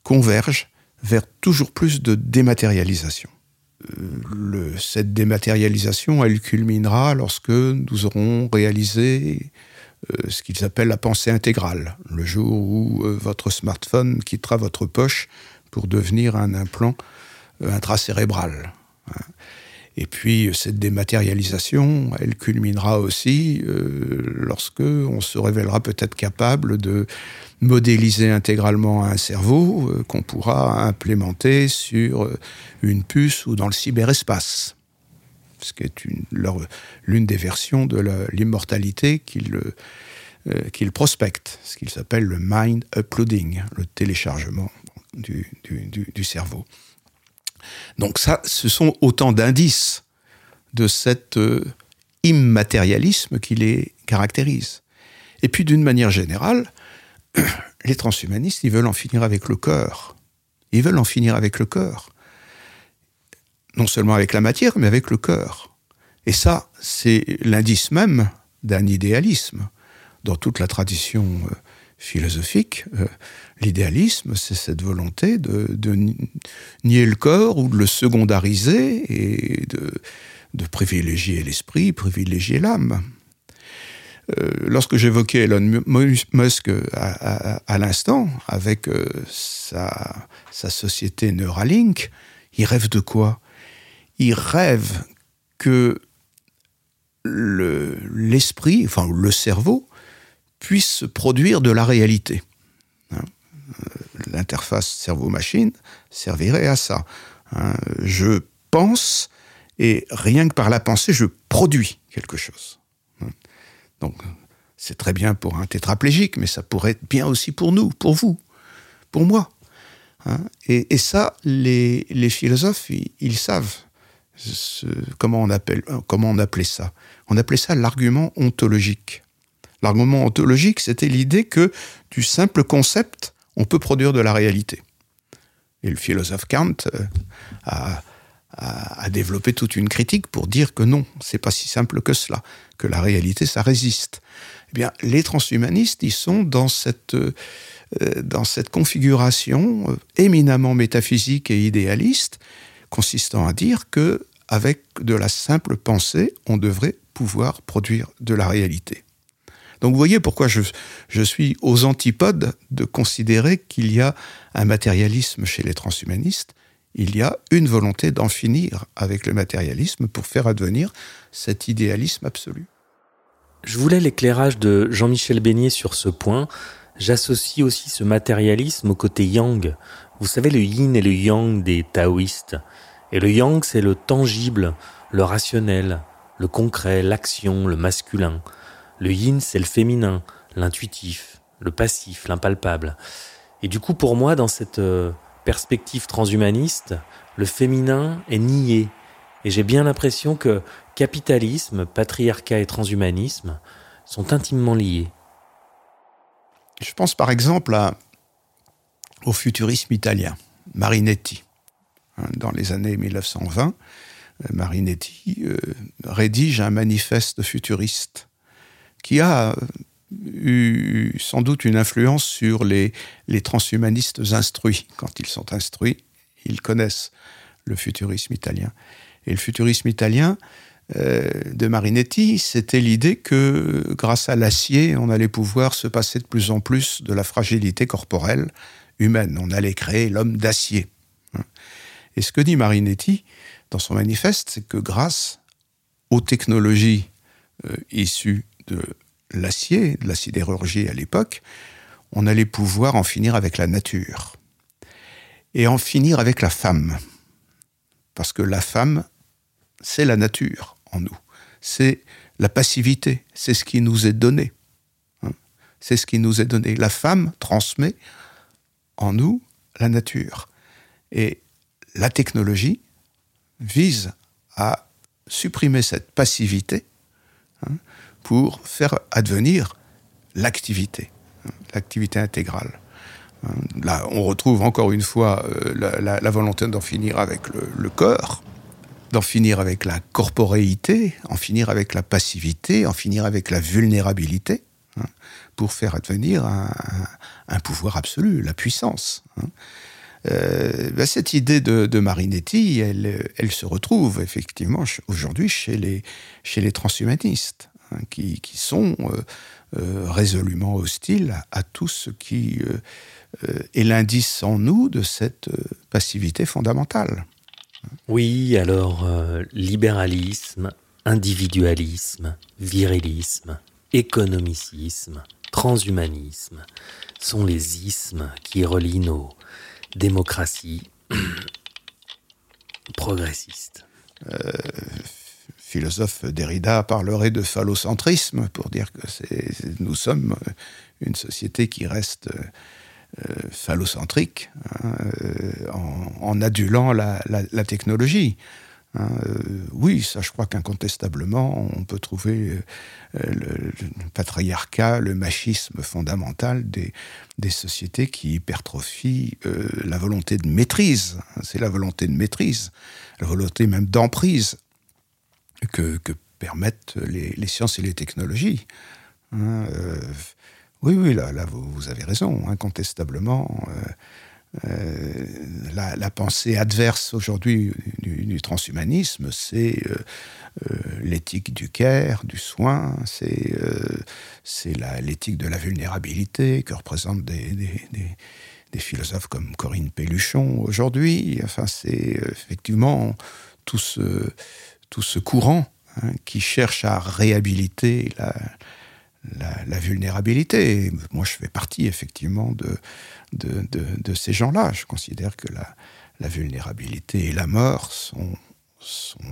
convergent vers toujours plus de dématérialisation cette dématérialisation, elle culminera lorsque nous aurons réalisé euh, ce qu'ils appellent la pensée intégrale, le jour où euh, votre smartphone quittera votre poche pour devenir un implant euh, intracérébral. Hein. Et puis cette dématérialisation, elle culminera aussi lorsque on se révélera peut-être capable de modéliser intégralement un cerveau euh, qu'on pourra implémenter sur euh, une puce ou dans le cyberespace. Ce qui est l'une des versions de l'immortalité qu'il euh, prospecte, ce qu'il s'appelle le mind uploading, le téléchargement du, cerveau. Donc ça, ce sont autant d'indices de cet immatérialisme qui les caractérise. Et puis d'une manière générale, <clears throat> les transhumanistes, ils veulent en finir avec le corps. Ils veulent en finir avec le corps. Non seulement avec la matière, mais avec le corps. Et ça, c'est l'indice même d'un idéalisme. Dans toute la tradition euh, philosophique, euh, l'idéalisme, c'est cette volonté de, nier le corps ou de le secondariser et de, privilégier l'esprit, privilégier l'âme. Euh, lorsque j'évoquais Elon Musk à, l'instant, avec euh, sa, société Neuralink, il rêve de quoi? Il rêve que l'esprit, enfin le cerveau, puisse produire de la réalité. Hein. Euh, l'interface cerveau-machine servirait à ça. Hein. Je pense et rien que par la pensée, je produis quelque chose. Donc, c'est très bien pour un tétraplégique, mais ça pourrait être bien aussi pour nous, pour vous, pour moi. Hein. et, ça, les, philosophes, ils, savent appelle, comment on appelait ça. On appelait ça l'argument ontologique. L'argument ontologique, c'était l'idée que du simple concept, on peut produire de la réalité. Et le philosophe Kant euh, a, développé toute une critique pour dire que non, c'est pas si simple que cela, que la réalité, ça résiste. Eh bien, les transhumanistes, ils sont dans cette, dans cette configuration éminemment métaphysique et idéaliste, consistant à dire que avec de la simple pensée, on devrait pouvoir produire de la réalité. Donc vous voyez pourquoi je, suis aux antipodes de considérer qu'il y a un matérialisme chez les transhumanistes. Il y a une volonté d'en finir avec le matérialisme pour faire advenir cet idéalisme absolu.
Je voulais l'éclairage de Jean-Michel Beignet sur ce point. J'associe aussi ce matérialisme au côté yang. Vous savez, le yin et le yang des taoïstes. Et le yang, c'est le tangible, le rationnel, le concret, l'action, le masculin. Le yin, c'est le féminin, l'intuitif, le passif, l'impalpable. Et du coup, pour moi, dans cette euh, perspective transhumaniste, le féminin est nié. Et j'ai bien l'impression que capitalisme, patriarcat et transhumanisme sont intimement liés.
Je pense par exemple au futurisme italien, Marinetti. Hein, dans les années 1920, euh, Marinetti euh, rédige un manifeste futuriste qui a eu sans doute une influence sur les, les transhumanistes instruits. Quand ils sont instruits, ils connaissent le futurisme italien. Et le futurisme italien euh, de Marinetti, c'était l'idée que grâce à l'acier, on allait pouvoir se passer de plus en plus de la fragilité corporelle humaine. On allait créer l'homme d'acier. Et ce que dit Marinetti dans son manifeste, c'est que grâce aux technologies euh, issues de l'acier, de la sidérurgie à l'époque, on allait pouvoir en finir avec la nature et en finir avec la femme. Parce que la femme, c'est la nature en nous. C'est la passivité, c'est ce qui nous est donné. Hein. c'est ce qui nous est donné. La femme transmet en nous la nature. Et la technologie vise à supprimer cette passivité pour faire advenir l'activité, hein, l'activité intégrale. Hein, là, on retrouve encore une fois euh, la, volonté d'en finir avec le, corps, d'en finir avec la corporéité, en finir avec la passivité, en finir avec la vulnérabilité, pour faire advenir un, pouvoir absolu, la puissance. Euh, ben, cette idée de, Marinetti, elle, se retrouve effectivement aujourd'hui chez les transhumanistes, hein, qui, qui, sont euh, euh, résolument hostiles à, tout ce qui est l'indice en nous de cette passivité fondamentale.
Oui, alors libéralisme, individualisme, virilisme, économicisme, transhumanisme sont les ismes qui relient nos démocratie <clears throat> progressiste.
Euh, philosophe Derrida parlerait de phallocentrisme pour dire que nous sommes une société qui reste euh, phallocentrique hein, euh, en, adulant la technologie. Hein, euh, oui, ça je crois qu'incontestablement, on peut trouver euh, le, patriarcat, le machisme fondamental des, sociétés qui hypertrophient la volonté de maîtrise. C'est la volonté de maîtrise, la volonté même d'emprise que, permettent les, sciences et les technologies. Hein, oui, oui, là, vous, avez raison, incontestablement. Euh, la, pensée adverse aujourd'hui du, transhumanisme, c'est euh, euh, l'éthique du care, du soin, c'est l'éthique de la vulnérabilité que représentent des, philosophes comme Corinne Pelluchon aujourd'hui. Enfin, c'est effectivement tout ce, tout ce courant hein, qui cherche à réhabiliter la, vulnérabilité. Moi, je fais partie effectivement de, ces gens-là. Je considère que la, vulnérabilité et la mort sont,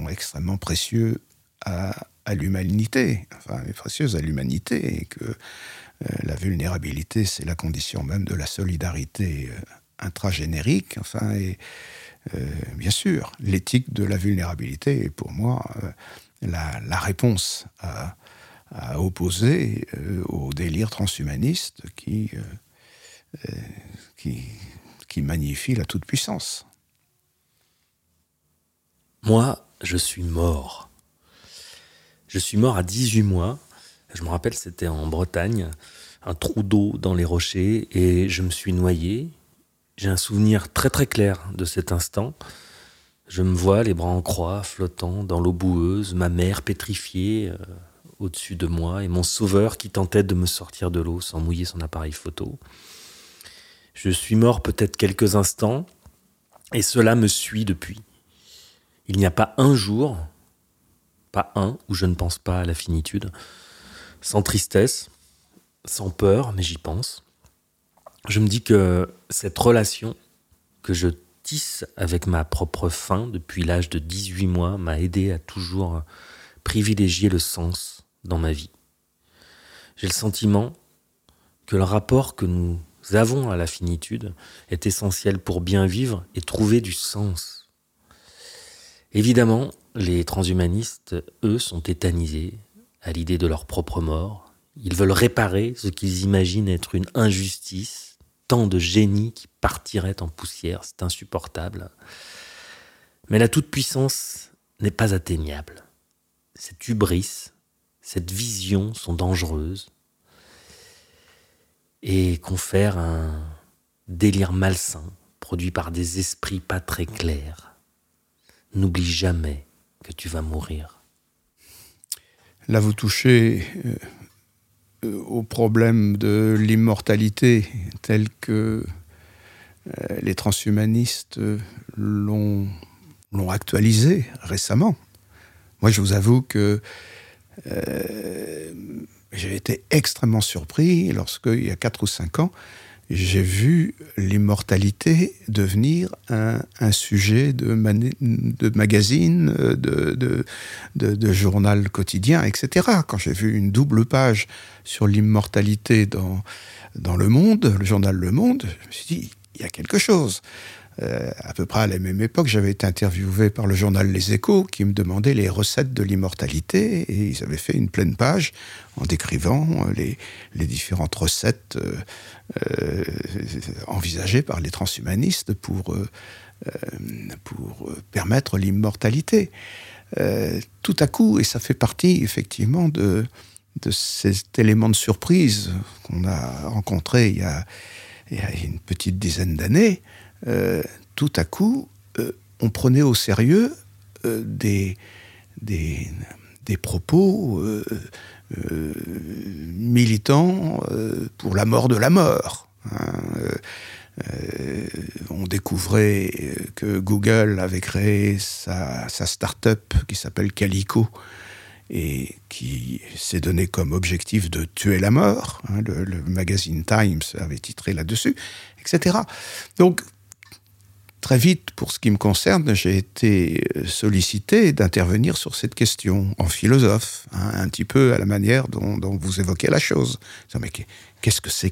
extrêmement précieux à, l'humanité, enfin, précieuses à l'humanité, et que euh, la vulnérabilité, c'est la condition même de la solidarité euh, intragénérique. Enfin, et bien sûr, l'éthique de la vulnérabilité est pour moi la, la réponse à opposer euh, au délire transhumaniste qui, euh, euh, qui, qui magnifie la toute-puissance.
Moi, je suis mort. Je suis mort à 18 mois. Je me rappelle, c'était en Bretagne. un trou d'eau dans les rochers et je me suis noyé. J'ai un souvenir très très clair de cet instant. Je me vois les bras en croix, flottant dans l'eau boueuse, ma mère pétrifiée euh, au-dessus de moi et mon sauveur qui tentait de me sortir de l'eau sans mouiller son appareil photo. Je suis mort peut-être quelques instants et cela me suit depuis. Il n'y a pas un jour, pas un, où je ne pense pas à la finitude, sans tristesse, sans peur, mais j'y pense. Je me dis que cette relation que je avec ma propre fin depuis l'âge de 18 mois m'a aidé à toujours privilégier le sens dans ma vie. J'ai le sentiment que le rapport que nous avons à la finitude est essentiel pour bien vivre et trouver du sens. Évidemment, les transhumanistes, eux, sont tétanisés à l'idée de leur propre mort. Ils veulent réparer ce qu'ils imaginent être une injustice tant de génie qui partirait en poussière, c'est insupportable. Mais la toute-puissance n'est pas atteignable. Cette hubris, cette vision sont dangereuses et confèrent un délire malsain produit par des esprits pas très clairs. N'oublie jamais que tu vas mourir.
Là, vous touchez euh, au problème de l'immortalité tel que euh, les transhumanistes l'ont actualisé récemment. Moi, je vous avoue que euh, j'ai été extrêmement surpris lorsque, il y a 4 ou 5 ans, j'ai vu l'immortalité devenir un, sujet de, magazine, de, de, journal quotidien, etc. Quand j'ai vu une double page sur l'immortalité dans, dans Le Monde, le journal Le Monde, je me suis dit, il y a quelque chose. Euh, à peu près à la même époque, j'avais été interviewé par le journal Les Échos qui me demandait les recettes de l'immortalité et ils avaient fait une pleine page en décrivant euh, les, les différentes recettes euh, envisagées par les transhumanistes pour, pour permettre l'immortalité. tout à coup, et ça fait partie effectivement de, de cet élément de surprise qu'on a rencontré il y a, il y a une petite dizaine d'années, euh, tout à coup, euh, on prenait au sérieux euh, des, propos militants pour la mort de la mort. Hein. on découvrait que Google avait créé sa, sa start-up qui s'appelle Calico et qui s'est donné comme objectif de tuer la mort. Hein. le, le, magazine Times avait titré là-dessus, etc. Donc, Très vite, pour ce qui me concerne, j'ai été sollicité d'intervenir sur cette question en philosophe, hein, un petit peu à la manière dont, vous évoquez la chose. Mais qu'est-ce que c'est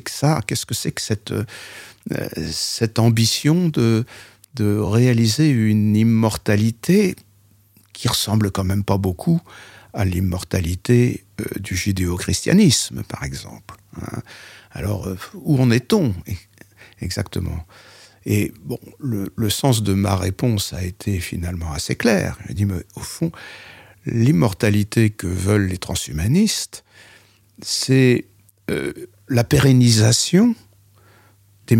que ça? Qu'est-ce que c'est que cette, euh, ambition de, réaliser une immortalité qui ressemble quand même pas beaucoup à l'immortalité euh, du judéo-christianisme, par exemple. Hein? Alors, euh, où en est-on exactement? Et bon, le, sens de ma réponse a été finalement assez clair. J'ai dit, mais au fond, l'immortalité que veulent les transhumanistes, c'est euh, la pérennisation des,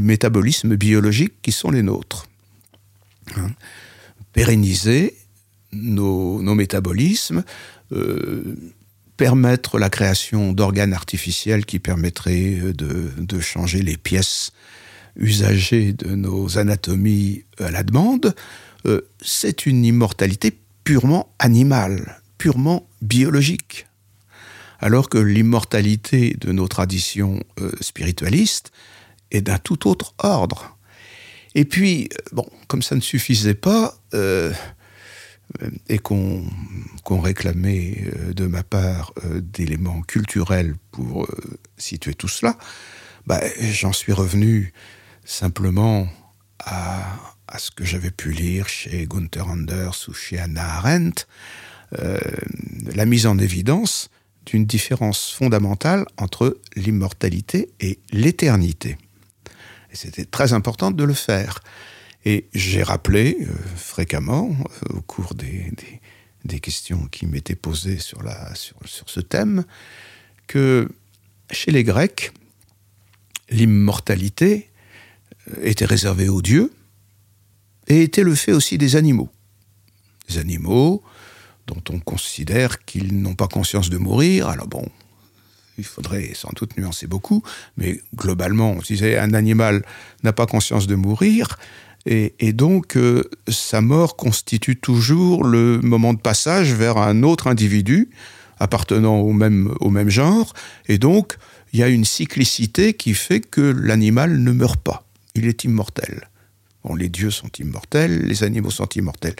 métabolismes biologiques qui sont les nôtres. Hein. Pérenniser nos, métabolismes, euh, permettre la création d'organes artificiels qui permettraient de, de changer les pièces usager de nos anatomies à la demande, euh, c'est une immortalité purement animale, purement biologique. Alors que l'immortalité de nos traditions euh, spiritualistes est d'un tout autre ordre. Et puis, euh, bon, comme ça ne suffisait pas, et qu'on réclamait de ma part d'éléments culturels pour situer tout cela, bah, j'en suis revenu simplement à, ce que j'avais pu lire chez Gunther Anders ou chez Anna Arendt, euh, la mise en évidence d'une différence fondamentale entre l'immortalité et l'éternité. Et c'était très important de le faire. Et j'ai rappelé euh, fréquemment, euh, au cours des, des, questions qui m'étaient posées sur, la, sur, sur ce thème, que chez les Grecs, l'immortalité était réservée aux dieux et était le fait aussi des animaux. Des animaux dont on considère qu'ils n'ont pas conscience de mourir. Alors bon, il faudrait sans doute nuancer beaucoup, mais globalement, on disait un animal n'a pas conscience de mourir, et, donc euh, sa mort constitue toujours le moment de passage vers un autre individu appartenant au même, au même genre, et donc il y a une cyclicité qui fait que l'animal ne meurt pas, il est immortel. Bon, les dieux sont immortels, les animaux sont immortels.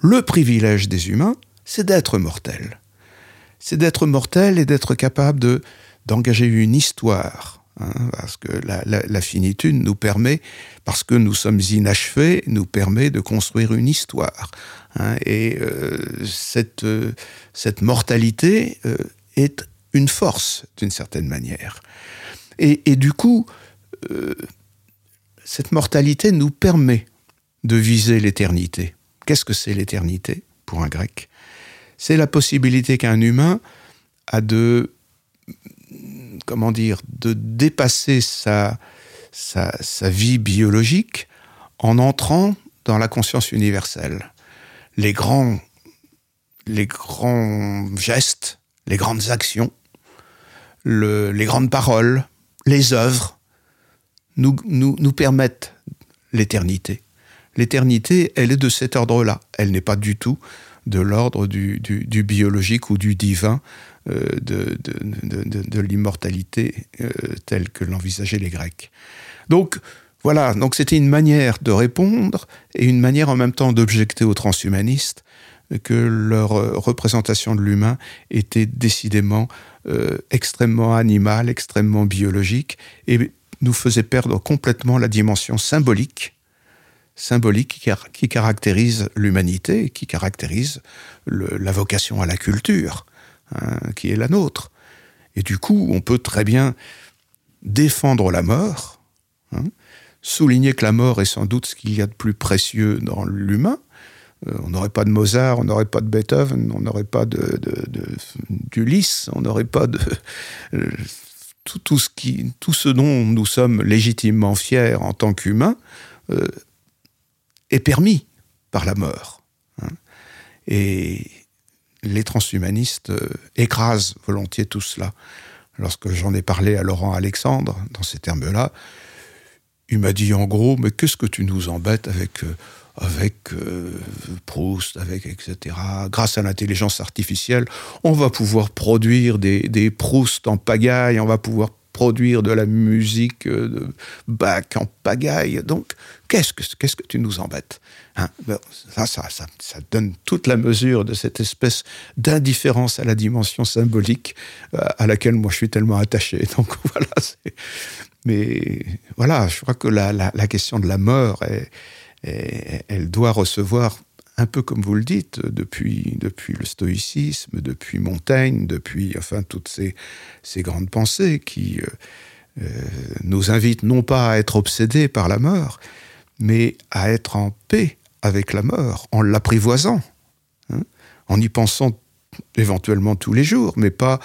Le privilège des humains, c'est d'être mortel. C'est d'être mortel et d'être capable de, d'engager une histoire. Hein, parce que la, finitude nous permet, parce que nous sommes inachevés, nous permet de construire une histoire. Hein, et euh, cette, euh, cette mortalité euh, est une force, d'une certaine manière. Et, et du coup, cette mortalité nous permet de viser l'éternité. Qu'est-ce que c'est l'éternité pour un grec? C'est la possibilité qu'un humain a de comment dire de dépasser sa, vie biologique en entrant dans la conscience universelle. Les grands les grands gestes, les grandes actions, le, les grandes paroles, les œuvres nous, nous, permettent l'éternité. L'éternité, elle est de cet ordre-là. Elle n'est pas du tout de l'ordre du, du, biologique ou du divin, euh, de, de, de, l'immortalité euh, telle que l'envisageaient les Grecs. Donc, voilà, donc c'était une manière de répondre et une manière en même temps d'objecter aux transhumanistes que leur représentation de l'humain était décidément euh, extrêmement animale, extrêmement biologique, nous faisait perdre complètement la dimension symbolique, symbolique qui, caractérise l'humanité, qui caractérise la vocation à la culture, hein, qui est la nôtre. Et du coup, on peut très bien défendre la mort, hein, souligner que la mort est sans doute ce qu'il y a de plus précieux dans l'humain. Euh, on n'aurait pas de Mozart, on n'aurait pas de Beethoven, on n'aurait pas de, d'Ulysse, on n'aurait pas de tout, ce qui, tout ce dont nous sommes légitimement fiers en tant qu'humains euh, est permis par la mort. Hein. Et les transhumanistes euh, écrasent volontiers tout cela. Lorsque j'en ai parlé à Laurent Alexandre dans ces termes-là, il m'a dit en gros, mais qu'est-ce que tu nous embêtes avec euh, avec euh, Proust, avec etc. Grâce à l'intelligence artificielle, on va pouvoir produire des, des Proust en pagaille, on va pouvoir produire de la musique euh, de Bach en pagaille. Donc, qu'est-ce que, tu nous embêtes hein? Ben, ça, donne toute la mesure de cette espèce d'indifférence à la dimension symbolique euh, à laquelle moi je suis tellement attaché. <laughs> Donc voilà. Mais voilà, je crois que la question de la mort est elle doit recevoir un peu comme vous le dites, depuis, depuis le stoïcisme, depuis Montaigne, depuis enfin toutes ces, ces grandes pensées qui euh, euh, nous invitent non pas à être obsédés par la mort, mais à être en paix avec la mort, en l'apprivoisant, hein, en y pensant éventuellement tous les jours, mais pas,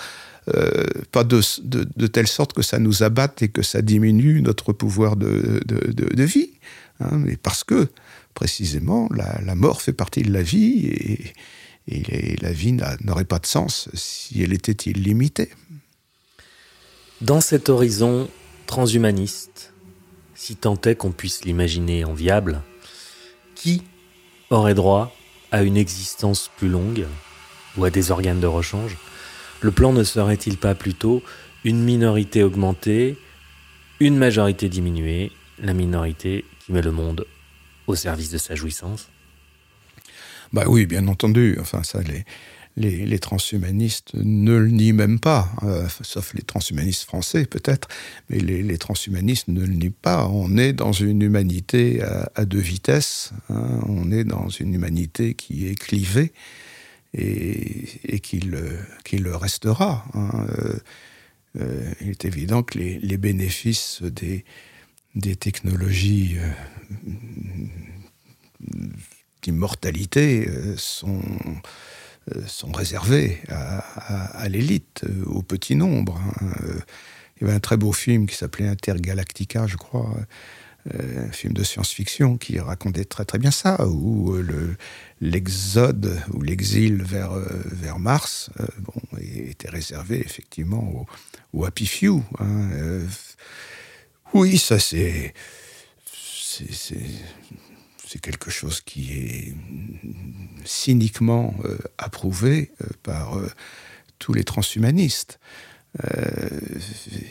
euh, pas de, de, de, telle sorte que ça nous abatte et que ça diminue notre pouvoir de, de vie. Hein, mais parce que, précisément, la, mort fait partie de la vie et, la vie n'aurait pas de sens si elle était illimitée.
Dans cet horizon transhumaniste, si tant est qu'on puisse l'imaginer enviable, qui aurait droit à une existence plus longue ou à des organes de rechange? Le plan ne serait-il pas plutôt une minorité augmentée, une majorité diminuée, la minorité qui met le monde au service de sa jouissance
Bah oui, bien entendu. Enfin, ça, les, transhumanistes ne le nient même pas, euh, sauf les transhumanistes français peut-être, mais les, transhumanistes ne le nient pas. On est dans une humanité à, deux vitesses, hein. on est dans une humanité qui est clivée et, qui, le, restera. Hein. Euh, euh, il est évident que les bénéfices des, des technologies euh, d'immortalité euh, sont sont réservés à, l'élite, au petit nombre. Hein. Il y avait un très beau film qui s'appelait Intergalactica, je crois, un film de science-fiction qui racontait très très bien ça, où l'exode ou l'exil vers, Mars était réservé effectivement au, Happy Few. Hein. Oui, ça c'est quelque chose qui est cyniquement euh, approuvé euh, par euh, tous les transhumanistes.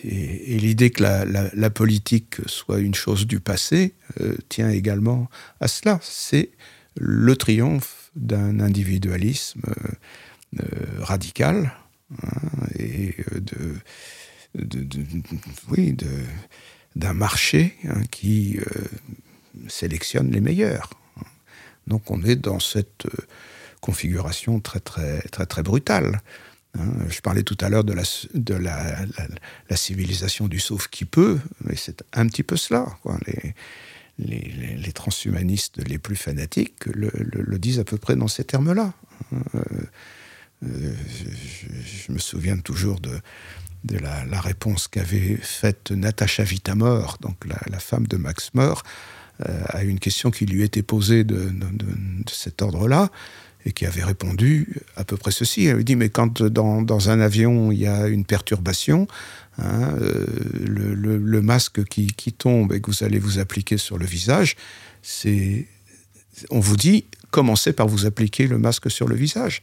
et, l'idée que la, politique soit une chose du passé tient également à cela. C'est le triomphe d'un individualisme radical hein, et de, oui, d'un marché hein, qui sélectionne les meilleurs. Donc on est dans cette euh, configuration très très très très brutale. Hein. Je parlais tout à l'heure de, la, de la, civilisation du sauf qui peut, mais c'est un petit peu cela. Les, les, transhumanistes les plus fanatiques le, disent à peu près dans ces termes-là. Hein. Euh, euh, je, me souviens toujours de, de la, réponse qu'avait faite Natacha Vitamor, donc la, femme de Max euh, à une question qui lui était posée de, cet ordre-là et qui avait répondu à peu près ceci. Elle lui dit, mais quand dans, un avion, il y a une perturbation, hein, euh, le, masque qui, tombe et que vous allez vous appliquer sur le visage, c'est... On vous dit, commencez par vous appliquer le masque sur le visage.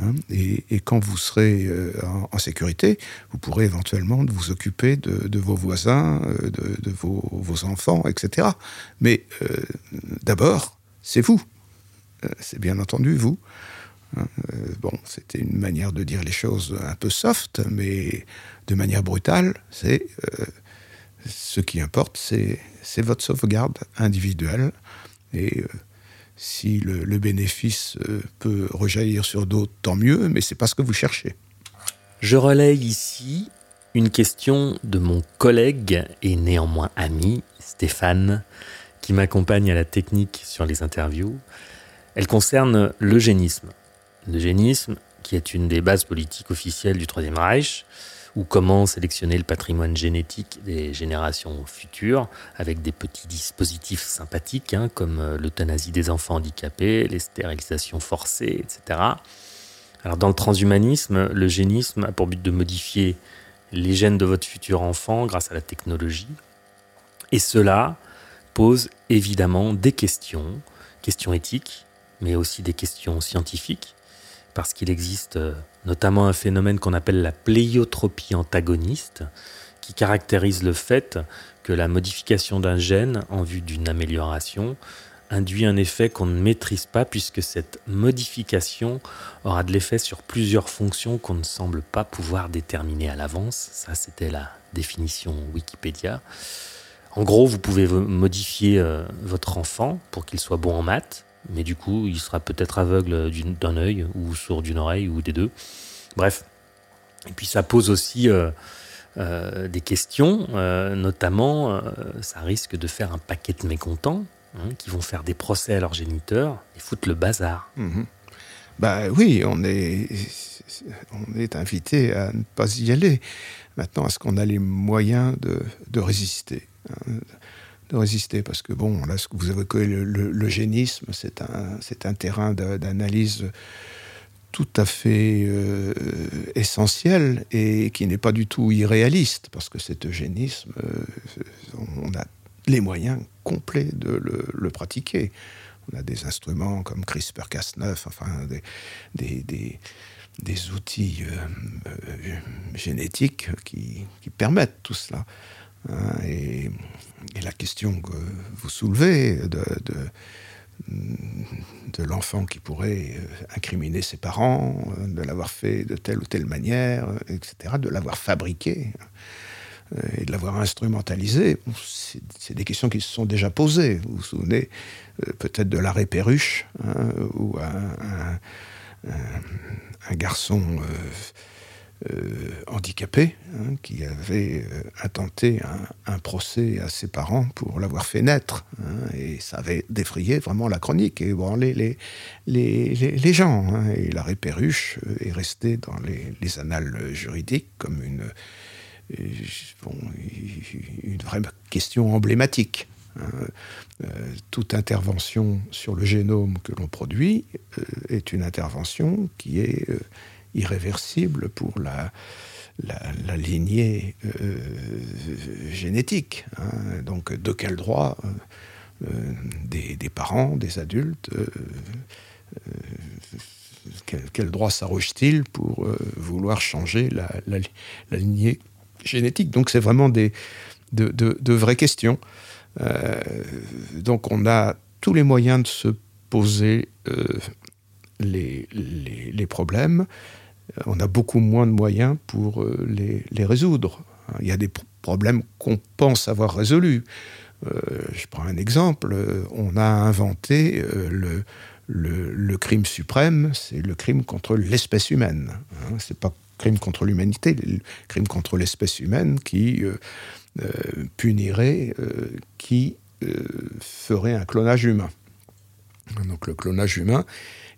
Hein, et, quand vous serez euh, en, sécurité, vous pourrez éventuellement vous occuper de, vos voisins, euh, de, vos, enfants, etc. Mais euh, d'abord, c'est vous. c'est bien entendu vous. Hein, bon, c'était une manière de dire les choses un peu soft, mais de manière brutale, c'est ce qui importe, c'est votre sauvegarde individuelle. Si le, bénéfice euh, peut rejaillir sur d'autres, tant mieux, mais c'est pas ce que vous cherchez.
Je relaye ici une question de mon collègue et néanmoins ami, Stéphane, qui m'accompagne à la technique sur les interviews. Elle concerne l'eugénisme. L'eugénisme, qui est une des bases politiques officielles du Troisième Reich, ou comment sélectionner le patrimoine génétique des générations futures avec des petits dispositifs sympathiques hein, comme euh, l'euthanasie des enfants handicapés, les stérilisations forcées, etc. Alors dans le transhumanisme, le génisme a pour but de modifier les gènes de votre futur enfant grâce à la technologie. Et cela pose évidemment des questions, questions éthiques, mais aussi des questions scientifiques, parce qu'il existe euh, notamment un phénomène qu'on appelle la pléiotropie antagoniste, qui caractérise le fait que la modification d'un gène en vue d'une amélioration induit un effet qu'on ne maîtrise pas puisque cette modification aura de l'effet sur plusieurs fonctions qu'on ne semble pas pouvoir déterminer à l'avance. Ça, c'était la définition Wikipédia. En gros, vous pouvez modifier euh, votre enfant pour qu'il soit bon en maths, mais du coup, il sera peut-être aveugle d'un œil ou sourd d'une oreille ou des deux. Bref. Et puis ça pose aussi euh, euh, des questions, euh, notamment, ça risque de faire un paquet de mécontents hein, qui vont faire des procès à leurs géniteurs et foutre le bazar.
Mhm. Bah oui, on est, on est invité à ne pas y aller. Maintenant, est-ce qu'on a les moyens de, de résister hein, de résister parce que bon là ce que vous évoquez le, le, génisme c'est un c'est un terrain d'analyse tout à fait euh, essentiel et qui n'est pas du tout irréaliste, parce que cet eugénisme, euh, on a les moyens complets de le, pratiquer. On a des instruments comme CRISPR-Cas9, enfin des, des, outils euh, génétiques qui, permettent tout cela. Hein, et, la question que vous soulevez de de l'enfant qui pourrait euh, incriminer ses parents, euh, de l'avoir fait de telle ou telle manière, euh, etc., de l'avoir fabriqué et de l'avoir instrumentalisé. C'est des questions qui se sont déjà posées. Vous vous souvenez peut-être de l'arrêt Perruche, hein, où un, garçon handicapé, hein, qui avait intenté un, procès à ses parents pour l'avoir fait naître. Hein, et ça avait défrayé vraiment la chronique et bon, les, les, les, gens. Hein, et l'arrêt Perruche est resté dans les, annales juridiques comme une, une vraie question emblématique. Euh, toute intervention sur le génome que l'on produit euh, est une intervention qui est euh, irréversible pour la, lignée génétique. Hein. Donc, de quel droit des, parents, des adultes, quel, droit s'arroge-t-il pour vouloir changer la, lignée génétique? Donc, c'est vraiment des, de, vraies questions. Euh, donc on a tous les moyens de se poser euh, les, les, problèmes. Euh, on a beaucoup moins de moyens pour les, les, résoudre. Il y a des problèmes qu'on pense avoir résolus. je prends un exemple. On a inventé le, crime suprême, c'est le crime contre l'espèce humaine. Hein. c'est pas crime contre l'humanité, le crime contre l'espèce humaine qui euh, punirait euh, qui euh, ferait un clonage humain. Donc le clonage humain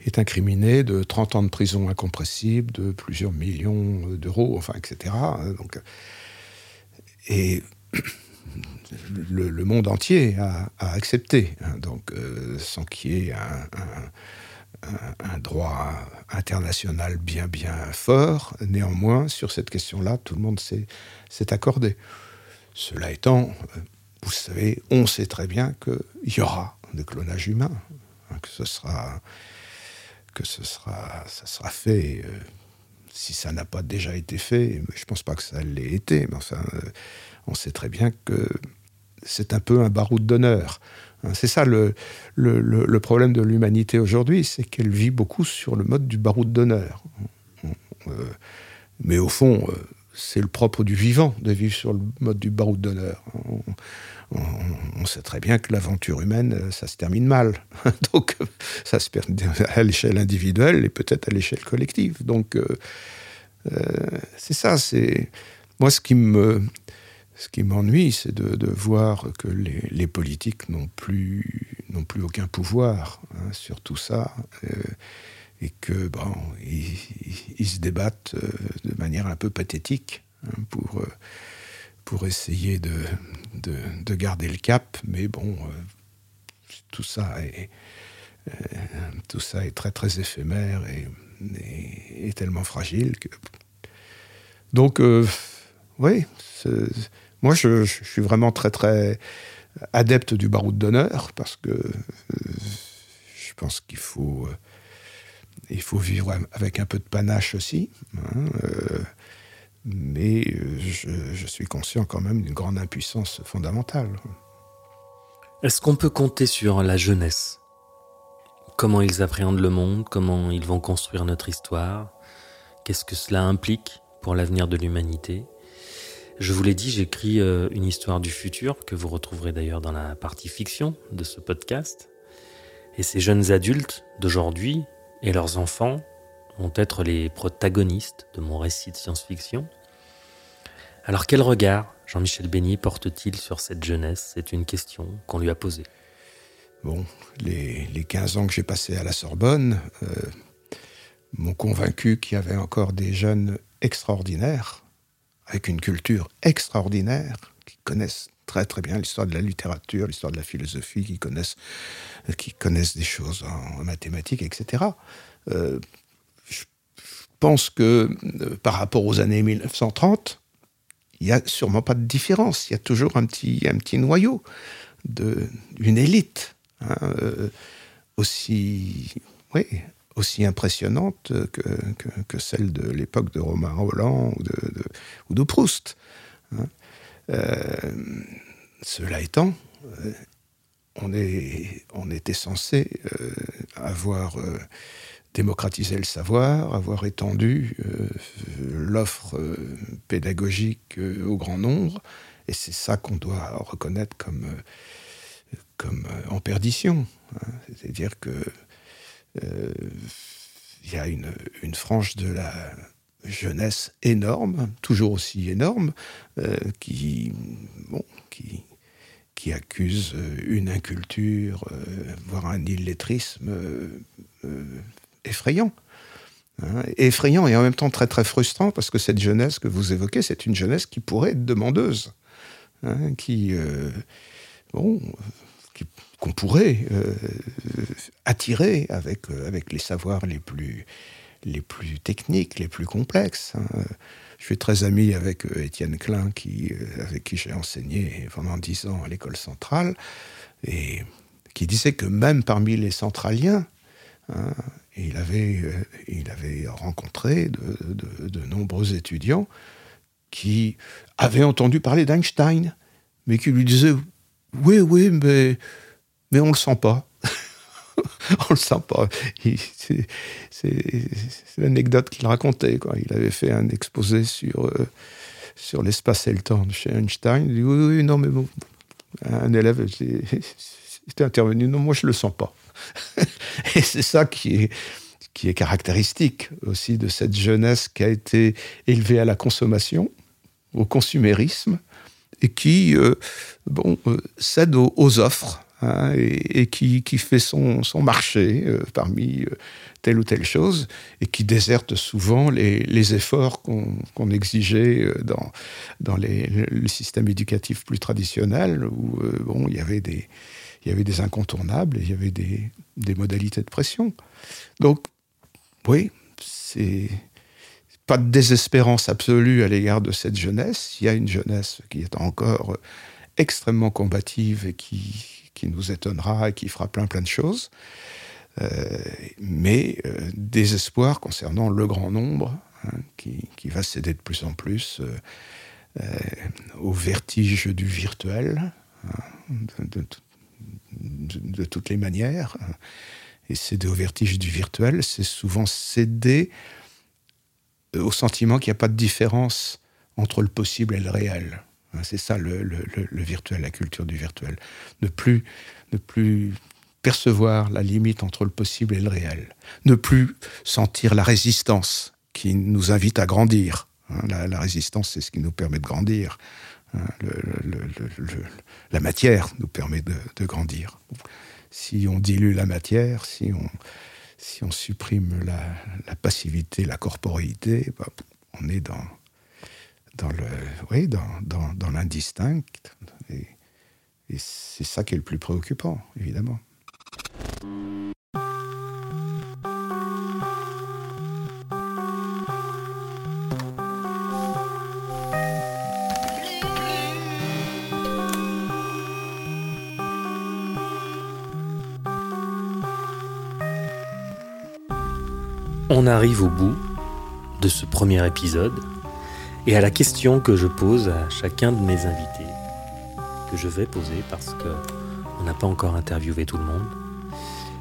est incriminé de 30 ans de prison incompressible, de plusieurs millions d'euros, enfin, etc. Donc, et <clears throat> le, monde entier a, accepté, hein, donc sans qu'il y ait un, un, droit international bien bien fort. Néanmoins, sur cette question-là, tout le monde s'est accordé. Cela étant, euh, vous savez, on sait très bien qu'il y aura des clonages humains, hein, que ce sera, que ce sera, ça sera fait. Euh, si ça n'a pas déjà été fait, je ne pense pas que ça l'ait été, mais enfin, euh, on sait très bien que c'est un peu un baroud d'honneur. Hein. c'est ça le, le, problème de l'humanité aujourd'hui, c'est qu'elle vit beaucoup sur le mode du baroud d'honneur. mais au fond, c'est le propre du vivant de vivre sur le mode du baroud d'honneur. On, sait très bien que l'aventure humaine, ça se termine mal. <laughs> Donc, ça se perd <laughs> à l'échelle individuelle et peut-être à l'échelle collective. Donc, euh, euh, c'est ça. C'est moi ce qui me ce qui m'ennuie, c'est de, voir que les, politiques n'ont plus n'ont plus aucun pouvoir hein, sur tout ça. Euh, et que bon, ils, se débattent euh, de manière un peu pathétique hein, pour, euh, pour essayer de, de, garder le cap, mais bon, euh, tout ça est tout ça est très très éphémère et, et, tellement fragile que donc oui, moi je, suis vraiment très très adepte du baroud d'honneur parce que je pense qu'il faut faut vivre avec un peu de panache aussi. Hein, euh, mais euh, je, suis conscient quand même d'une grande impuissance fondamentale.
Est-ce qu'on peut compter sur la jeunesse? Comment ils appréhendent le monde Comment ils vont construire notre histoire? Qu'est-ce que cela implique pour l'avenir de l'humanité? Je vous l'ai dit, j'écris euh, une histoire du futur que vous retrouverez d'ailleurs dans la partie fiction de ce podcast. Et ces jeunes adultes d'aujourd'hui et leurs enfants vont être les protagonistes de mon récit de science-fiction. Alors quel regard Jean-Michel Beigny porte-t-il sur cette jeunesse? C'est une question qu'on lui a posée.
Bon, les, les 15 ans que j'ai passés à la Sorbonne euh, m'ont convaincu qu'il y avait encore des jeunes extraordinaires, avec une culture extraordinaire, qui connaissent très très bien l'histoire de la littérature, l'histoire de la philosophie, qui connaissent, qui connaissent des choses en, mathématiques, etc. pense que euh, par rapport aux années 1930, il n'y a sûrement pas de différence. Il y a toujours un petit, un petit noyau d'une élite hein, euh, aussi, oui, aussi impressionnante que, que, celle de l'époque de Romain Roland ou de, ou de Proust. Hein. Euh, cela étant, on, est, on était censé avoir démocratisé le savoir, avoir étendu l'offre pédagogique au grand nombre, et c'est ça qu'on doit reconnaître comme, en perdition. Hein. C'est-à-dire que il y a une, frange de la, jeunesse énorme, toujours aussi énorme, qui accuse une inculture, voire un illettrisme effrayant. Hein, effrayant et en même temps très très frustrant parce que cette jeunesse que vous évoquez, c'est une jeunesse qui pourrait être demandeuse, hein, qui, bon, qu'on pourrait euh, attirer avec, euh, avec les savoirs les plus, les plus techniques, les plus complexes. Hein. Je suis très ami avec euh, Étienne Klein, qui, avec qui j'ai enseigné pendant dix ans à l'école centrale, et qui disait que même parmi les centraliens, il, avait, il avait rencontré de, de nombreux étudiants qui avaient entendu parler d'Einstein, mais qui lui disaient oui, oui, mais, mais on le sent pas. <laughs> on le sent pas. C'est l'anecdote qu'il racontait. Quoi. Il avait fait un exposé sur, euh, sur l'espace et le temps chez Einstein. Il dit oui, oui, non, mais bon. Un élève était intervenu. Non, moi, je le sens pas. <laughs> et c'est ça qui est, qui est caractéristique aussi de cette jeunesse qui a été élevée à la consommation, au consumérisme, et qui euh, bon, euh, cède aux, offres hein, et, qui, qui, fait son, son marché euh, parmi telle ou telle chose et qui déserte souvent les, efforts qu'on exigeait dans, dans les, le système éducatif plus traditionnel où bon, il, y avait des, il y avait des incontournables il y avait des, des modalités de pression. Donc, oui, c'est pas de désespérance absolue à l'égard de cette jeunesse. Il y a une jeunesse qui est encore extrêmement combative et qui, qui nous étonnera et qui fera plein plein de choses. Euh, mais euh, désespoir concernant le grand nombre hein, qui, qui, va céder de plus en plus euh, au vertige du virtuel hein, de, de, de, toutes les manières. Et céder au vertige du virtuel, c'est souvent céder euh, au sentiment qu'il n'y a pas de différence entre le possible et le réel. Hein, c'est ça le, virtuel, la culture du virtuel. Ne plus, ne plus percevoir la limite entre le possible et le réel. Ne plus sentir la résistance qui nous invite à grandir. Hein, la, résistance, c'est ce qui nous permet de grandir. Hein, la matière nous permet de, grandir. Si on dilue la matière, si on, si on supprime la, passivité, la corporéité, bah, on est dans, dans le, dans, dans, dans l'indistinct. Et c'est ça qui est le plus préoccupant, évidemment.
On arrive au bout de ce premier épisode et à la question que je pose à chacun de mes invités, que je vais poser parce que on n'a pas encore interviewé tout le monde.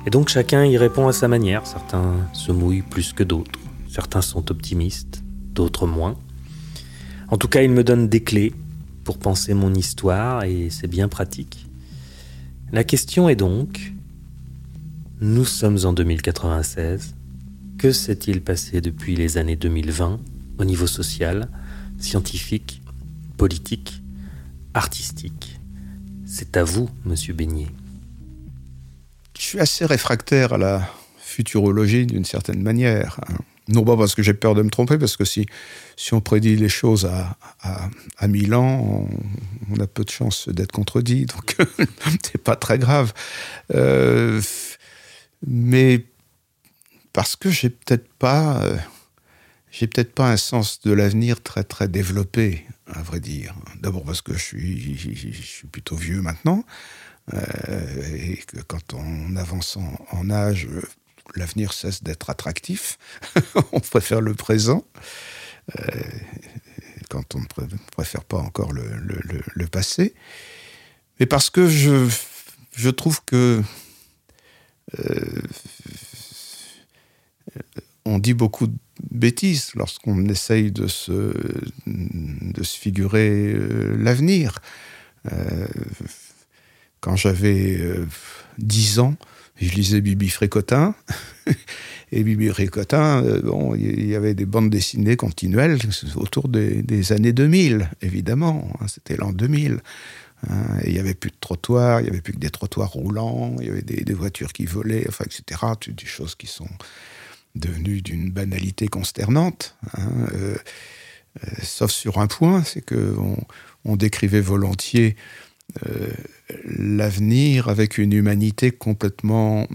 Et donc chacun y répond à sa manière. Certains se mouillent plus que d'autres. Certains sont optimistes, d'autres moins. En tout cas, ils me donnent des clés pour penser mon histoire et c'est bien pratique. La question est donc, nous sommes en 2096, que s'est-il passé depuis les années 2020 au niveau social, scientifique, politique, artistique? C'est à vous, monsieur Beignet.
Je suis assez réfractaire à la futurologie d'une certaine manière. Hein. Non pas parce que j'ai peur de me tromper, parce que si, on prédit les choses à, à, ans, on, a peu de chances d'être contredit, donc <laughs> c'est pas très grave. Euh, mais parce que j'ai peut-être pas, euh, j'ai peut-être pas un sens de l'avenir très très développé, à vrai dire. D'abord parce que je suis, plutôt vieux maintenant, euh, et que quand on avance en, âge, l'avenir cesse d'être attractif. <laughs> on préfère le présent. Euh, quand on ne préfère pas encore le, passé. Mais parce que je, je trouve que euh, on dit beaucoup de bêtises lorsqu'on essaye de se, de se figurer euh, l'avenir. Euh, quand j'avais 10 euh, ans, je lisais Bibi Frécotin <laughs> Et Bibi Ricotin, bon, il y avait des bandes dessinées continuelles autour des, années 2000, évidemment. Hein, c'était l'an 2000. Hein, il n'y avait plus de trottoirs, il n'y avait plus que des trottoirs roulants, il y avait des, voitures qui volaient, enfin, etc. Des choses qui sont devenues d'une banalité consternante. Hein, euh, euh, sauf sur un point, c'est qu'on on décrivait volontiers euh, l'avenir avec une humanité complètement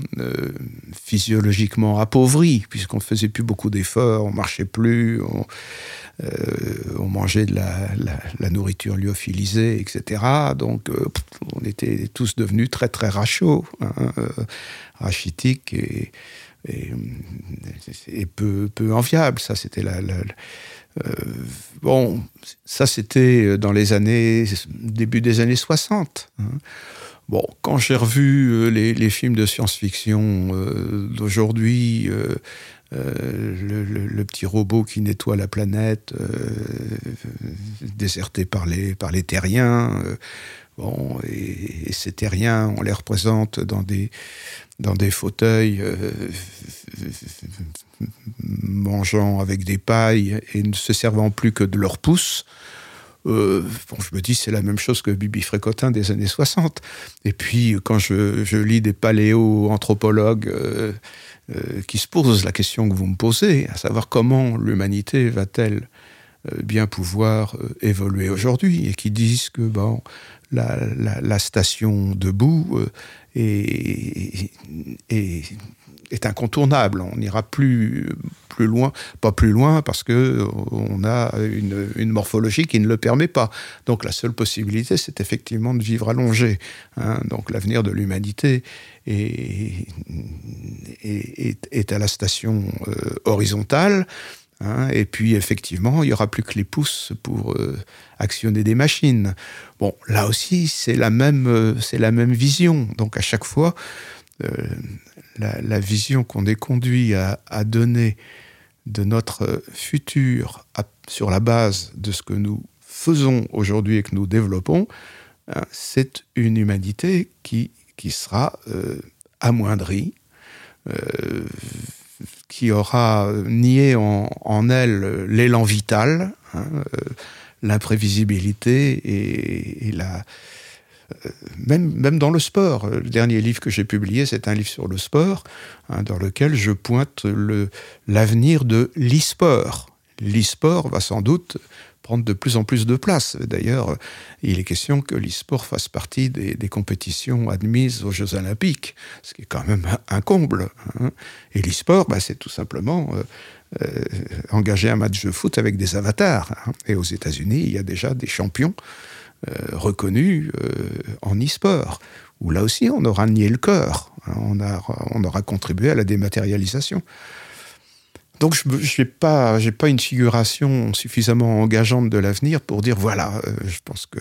physiologiquement appauvrie, puisqu'on ne faisait plus beaucoup d'efforts, on marchait plus, on, on mangeait de la, nourriture lyophilisée, etc. Donc on était tous devenus très très rachauds, hein, rachitiques et, et, peu, enviables. Ça, c'était la, euh, bon, ça c'était dans les années, début des années 60. Hein. Bon, quand j'ai revu euh, les, films de science-fiction euh, d'aujourd'hui, le, petit robot qui nettoie la planète, déserté par les, par les terriens, et, et, ces terriens, on les représente dans des, dans des fauteuils mangeant avec des pailles et ne se servant plus que de leurs pouces. Euh, bon, je me dis c'est la même chose que Bibi Frécotin des années 60. Et puis quand je, lis des paléo-anthropologues euh, euh, qui se posent la question que vous me posez, à savoir comment l'humanité va-t-elle bien pouvoir évoluer aujourd'hui, et qui disent que bon, la, station debout est, est, incontournable. On n'ira plus, plus loin, pas plus loin parce que on a une, morphologie qui ne le permet pas. Donc la seule possibilité, c'est effectivement de vivre allongé. Hein. Donc l'avenir de l'humanité est, est, à la station euh, horizontale. Hein. et puis effectivement, il n'y aura plus que les pouces pour euh, actionner des machines. Bon, là aussi, c'est la même, euh, la même vision. Donc à chaque fois, la, vision qu'on est conduit à, donner de notre futur sur la base de ce que nous faisons aujourd'hui et que nous développons, hein, c'est une humanité qui, qui sera euh, amoindrie, euh, qui aura nié en, elle l'élan vital, hein, euh, l'imprévisibilité et, la, euh, même, même dans le sport. Le dernier livre que j'ai publié, c'est un livre sur le sport, hein, dans lequel je pointe l'avenir de l'e-sport. L'e-sport va sans doute prendre de plus en plus de place. D'ailleurs, il est question que l'e-sport fasse partie des, compétitions admises aux Jeux Olympiques, ce qui est quand même un comble. Hein. Et l'e-sport, bah, c'est tout simplement euh, euh, engager un match de foot avec des avatars. Hein. Et aux États-Unis, il y a déjà des champions euh, reconnu euh, en e-sport, où là aussi on aura nié le cœur, hein, on aura contribué à la dématérialisation. Donc je n'ai pas, une figuration suffisamment engageante de l'avenir pour dire voilà, euh, je pense que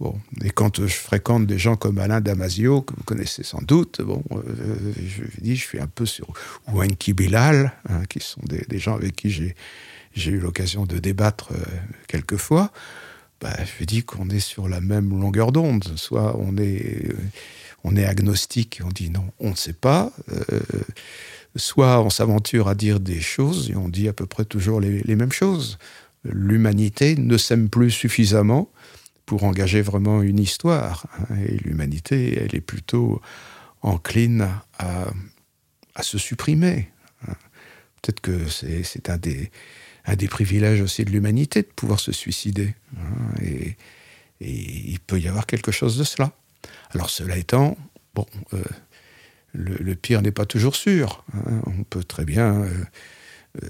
Bon, et quand je fréquente des gens comme Alain Damasio, que vous connaissez sans doute, bon, je dis, je suis un peu sur ou Enki Bilal, hein, qui sont des, gens avec qui j'ai, eu l'occasion de débattre quelques fois bah, je dis qu'on est sur la même longueur d'onde. Soit on est, euh, agnostique et on dit non, on ne sait pas. Euh, soit on s'aventure à dire des choses et on dit à peu près toujours les, mêmes choses. L'humanité ne s'aime plus suffisamment pour engager vraiment une histoire. Hein, et l'humanité, elle est plutôt encline à, se supprimer. Hein. Peut-être que c'est un des, un des privilèges aussi de l'humanité de pouvoir se suicider. Hein, et, il peut y avoir quelque chose de cela. Alors cela étant, bon, euh, le, pire n'est pas toujours sûr. Hein. on peut très bien euh, euh,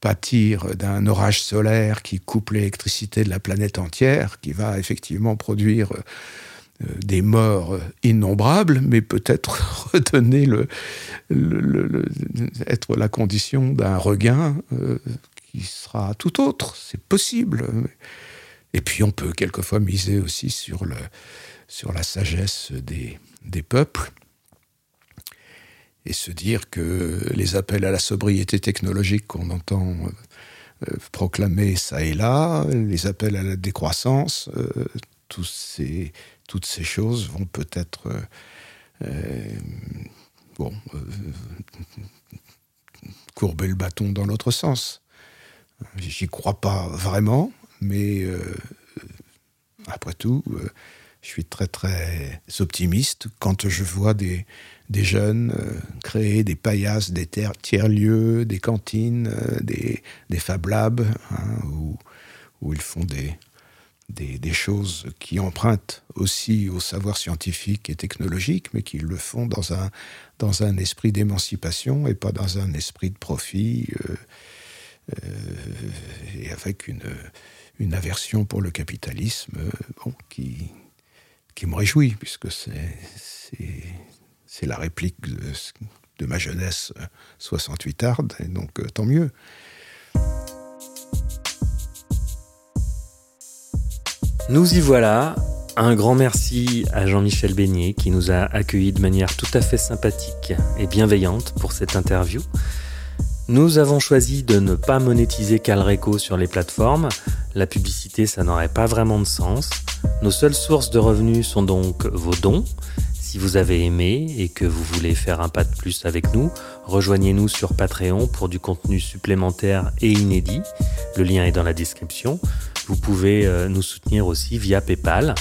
pâtir d'un orage solaire qui coupe l'électricité de la planète entière, qui va effectivement produire des morts innombrables, mais peut-être <laughs> redonner le, être la condition d'un regain qui sera tout autre. C'est possible. Et puis on peut quelquefois miser aussi sur, sur la sagesse des, des peuples et se dire que les appels à la sobriété technologique qu'on entend euh, proclamer ça et là, les appels à la décroissance, euh, ces, toutes ces choses vont peut-être euh, bon, courber le bâton dans l'autre sens. J'y crois pas vraiment, mais euh, après tout, euh, je suis très très optimiste quand je vois des, des jeunes euh, créer des paillasses, des tiers-lieux, des cantines, des, des Fab Labs, hein, où, ils font des, choses qui empruntent aussi au savoir scientifique et technologique, mais qui le font dans un, dans un esprit d'émancipation et pas dans un esprit de profit. Euh, et avec une, aversion pour le capitalisme qui, qui me réjouit, puisque c'est la réplique de, ma jeunesse 68 arde, et donc euh, tant mieux.
Nous y voilà. Un grand merci à Jean-Michel Beignet qui nous a accueillis de manière tout à fait sympathique et bienveillante pour cette interview. Nous avons choisi de ne pas monétiser Calreco sur les plateformes. La publicité, ça n'aurait pas vraiment de sens. Nos seules sources de revenus sont donc vos dons. Si vous avez aimé et que vous voulez faire un pas de plus avec nous, rejoignez-nous sur Patreon pour du contenu supplémentaire et inédit. Le lien est dans la description. Vous pouvez euh, nous soutenir aussi via PayPal.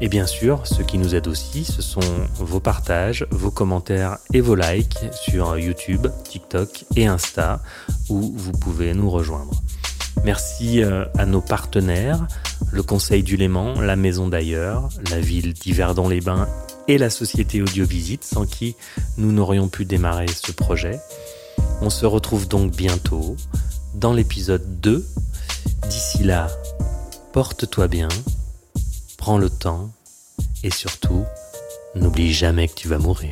Et bien sûr, ce qui nous aide aussi, ce sont vos partages, vos commentaires et vos likes sur YouTube, TikTok et Insta, où vous pouvez nous rejoindre. Merci euh, à nos partenaires, le Conseil du Léman, la Maison d'ailleurs, la ville d'Yverdon-les-Bains et la société Audiovisite, sans qui nous n'aurions pu démarrer ce projet. On se retrouve donc bientôt dans l'épisode 2. D'ici là, porte-toi bien prends le temps et surtout, n'oublie jamais que tu vas mourir.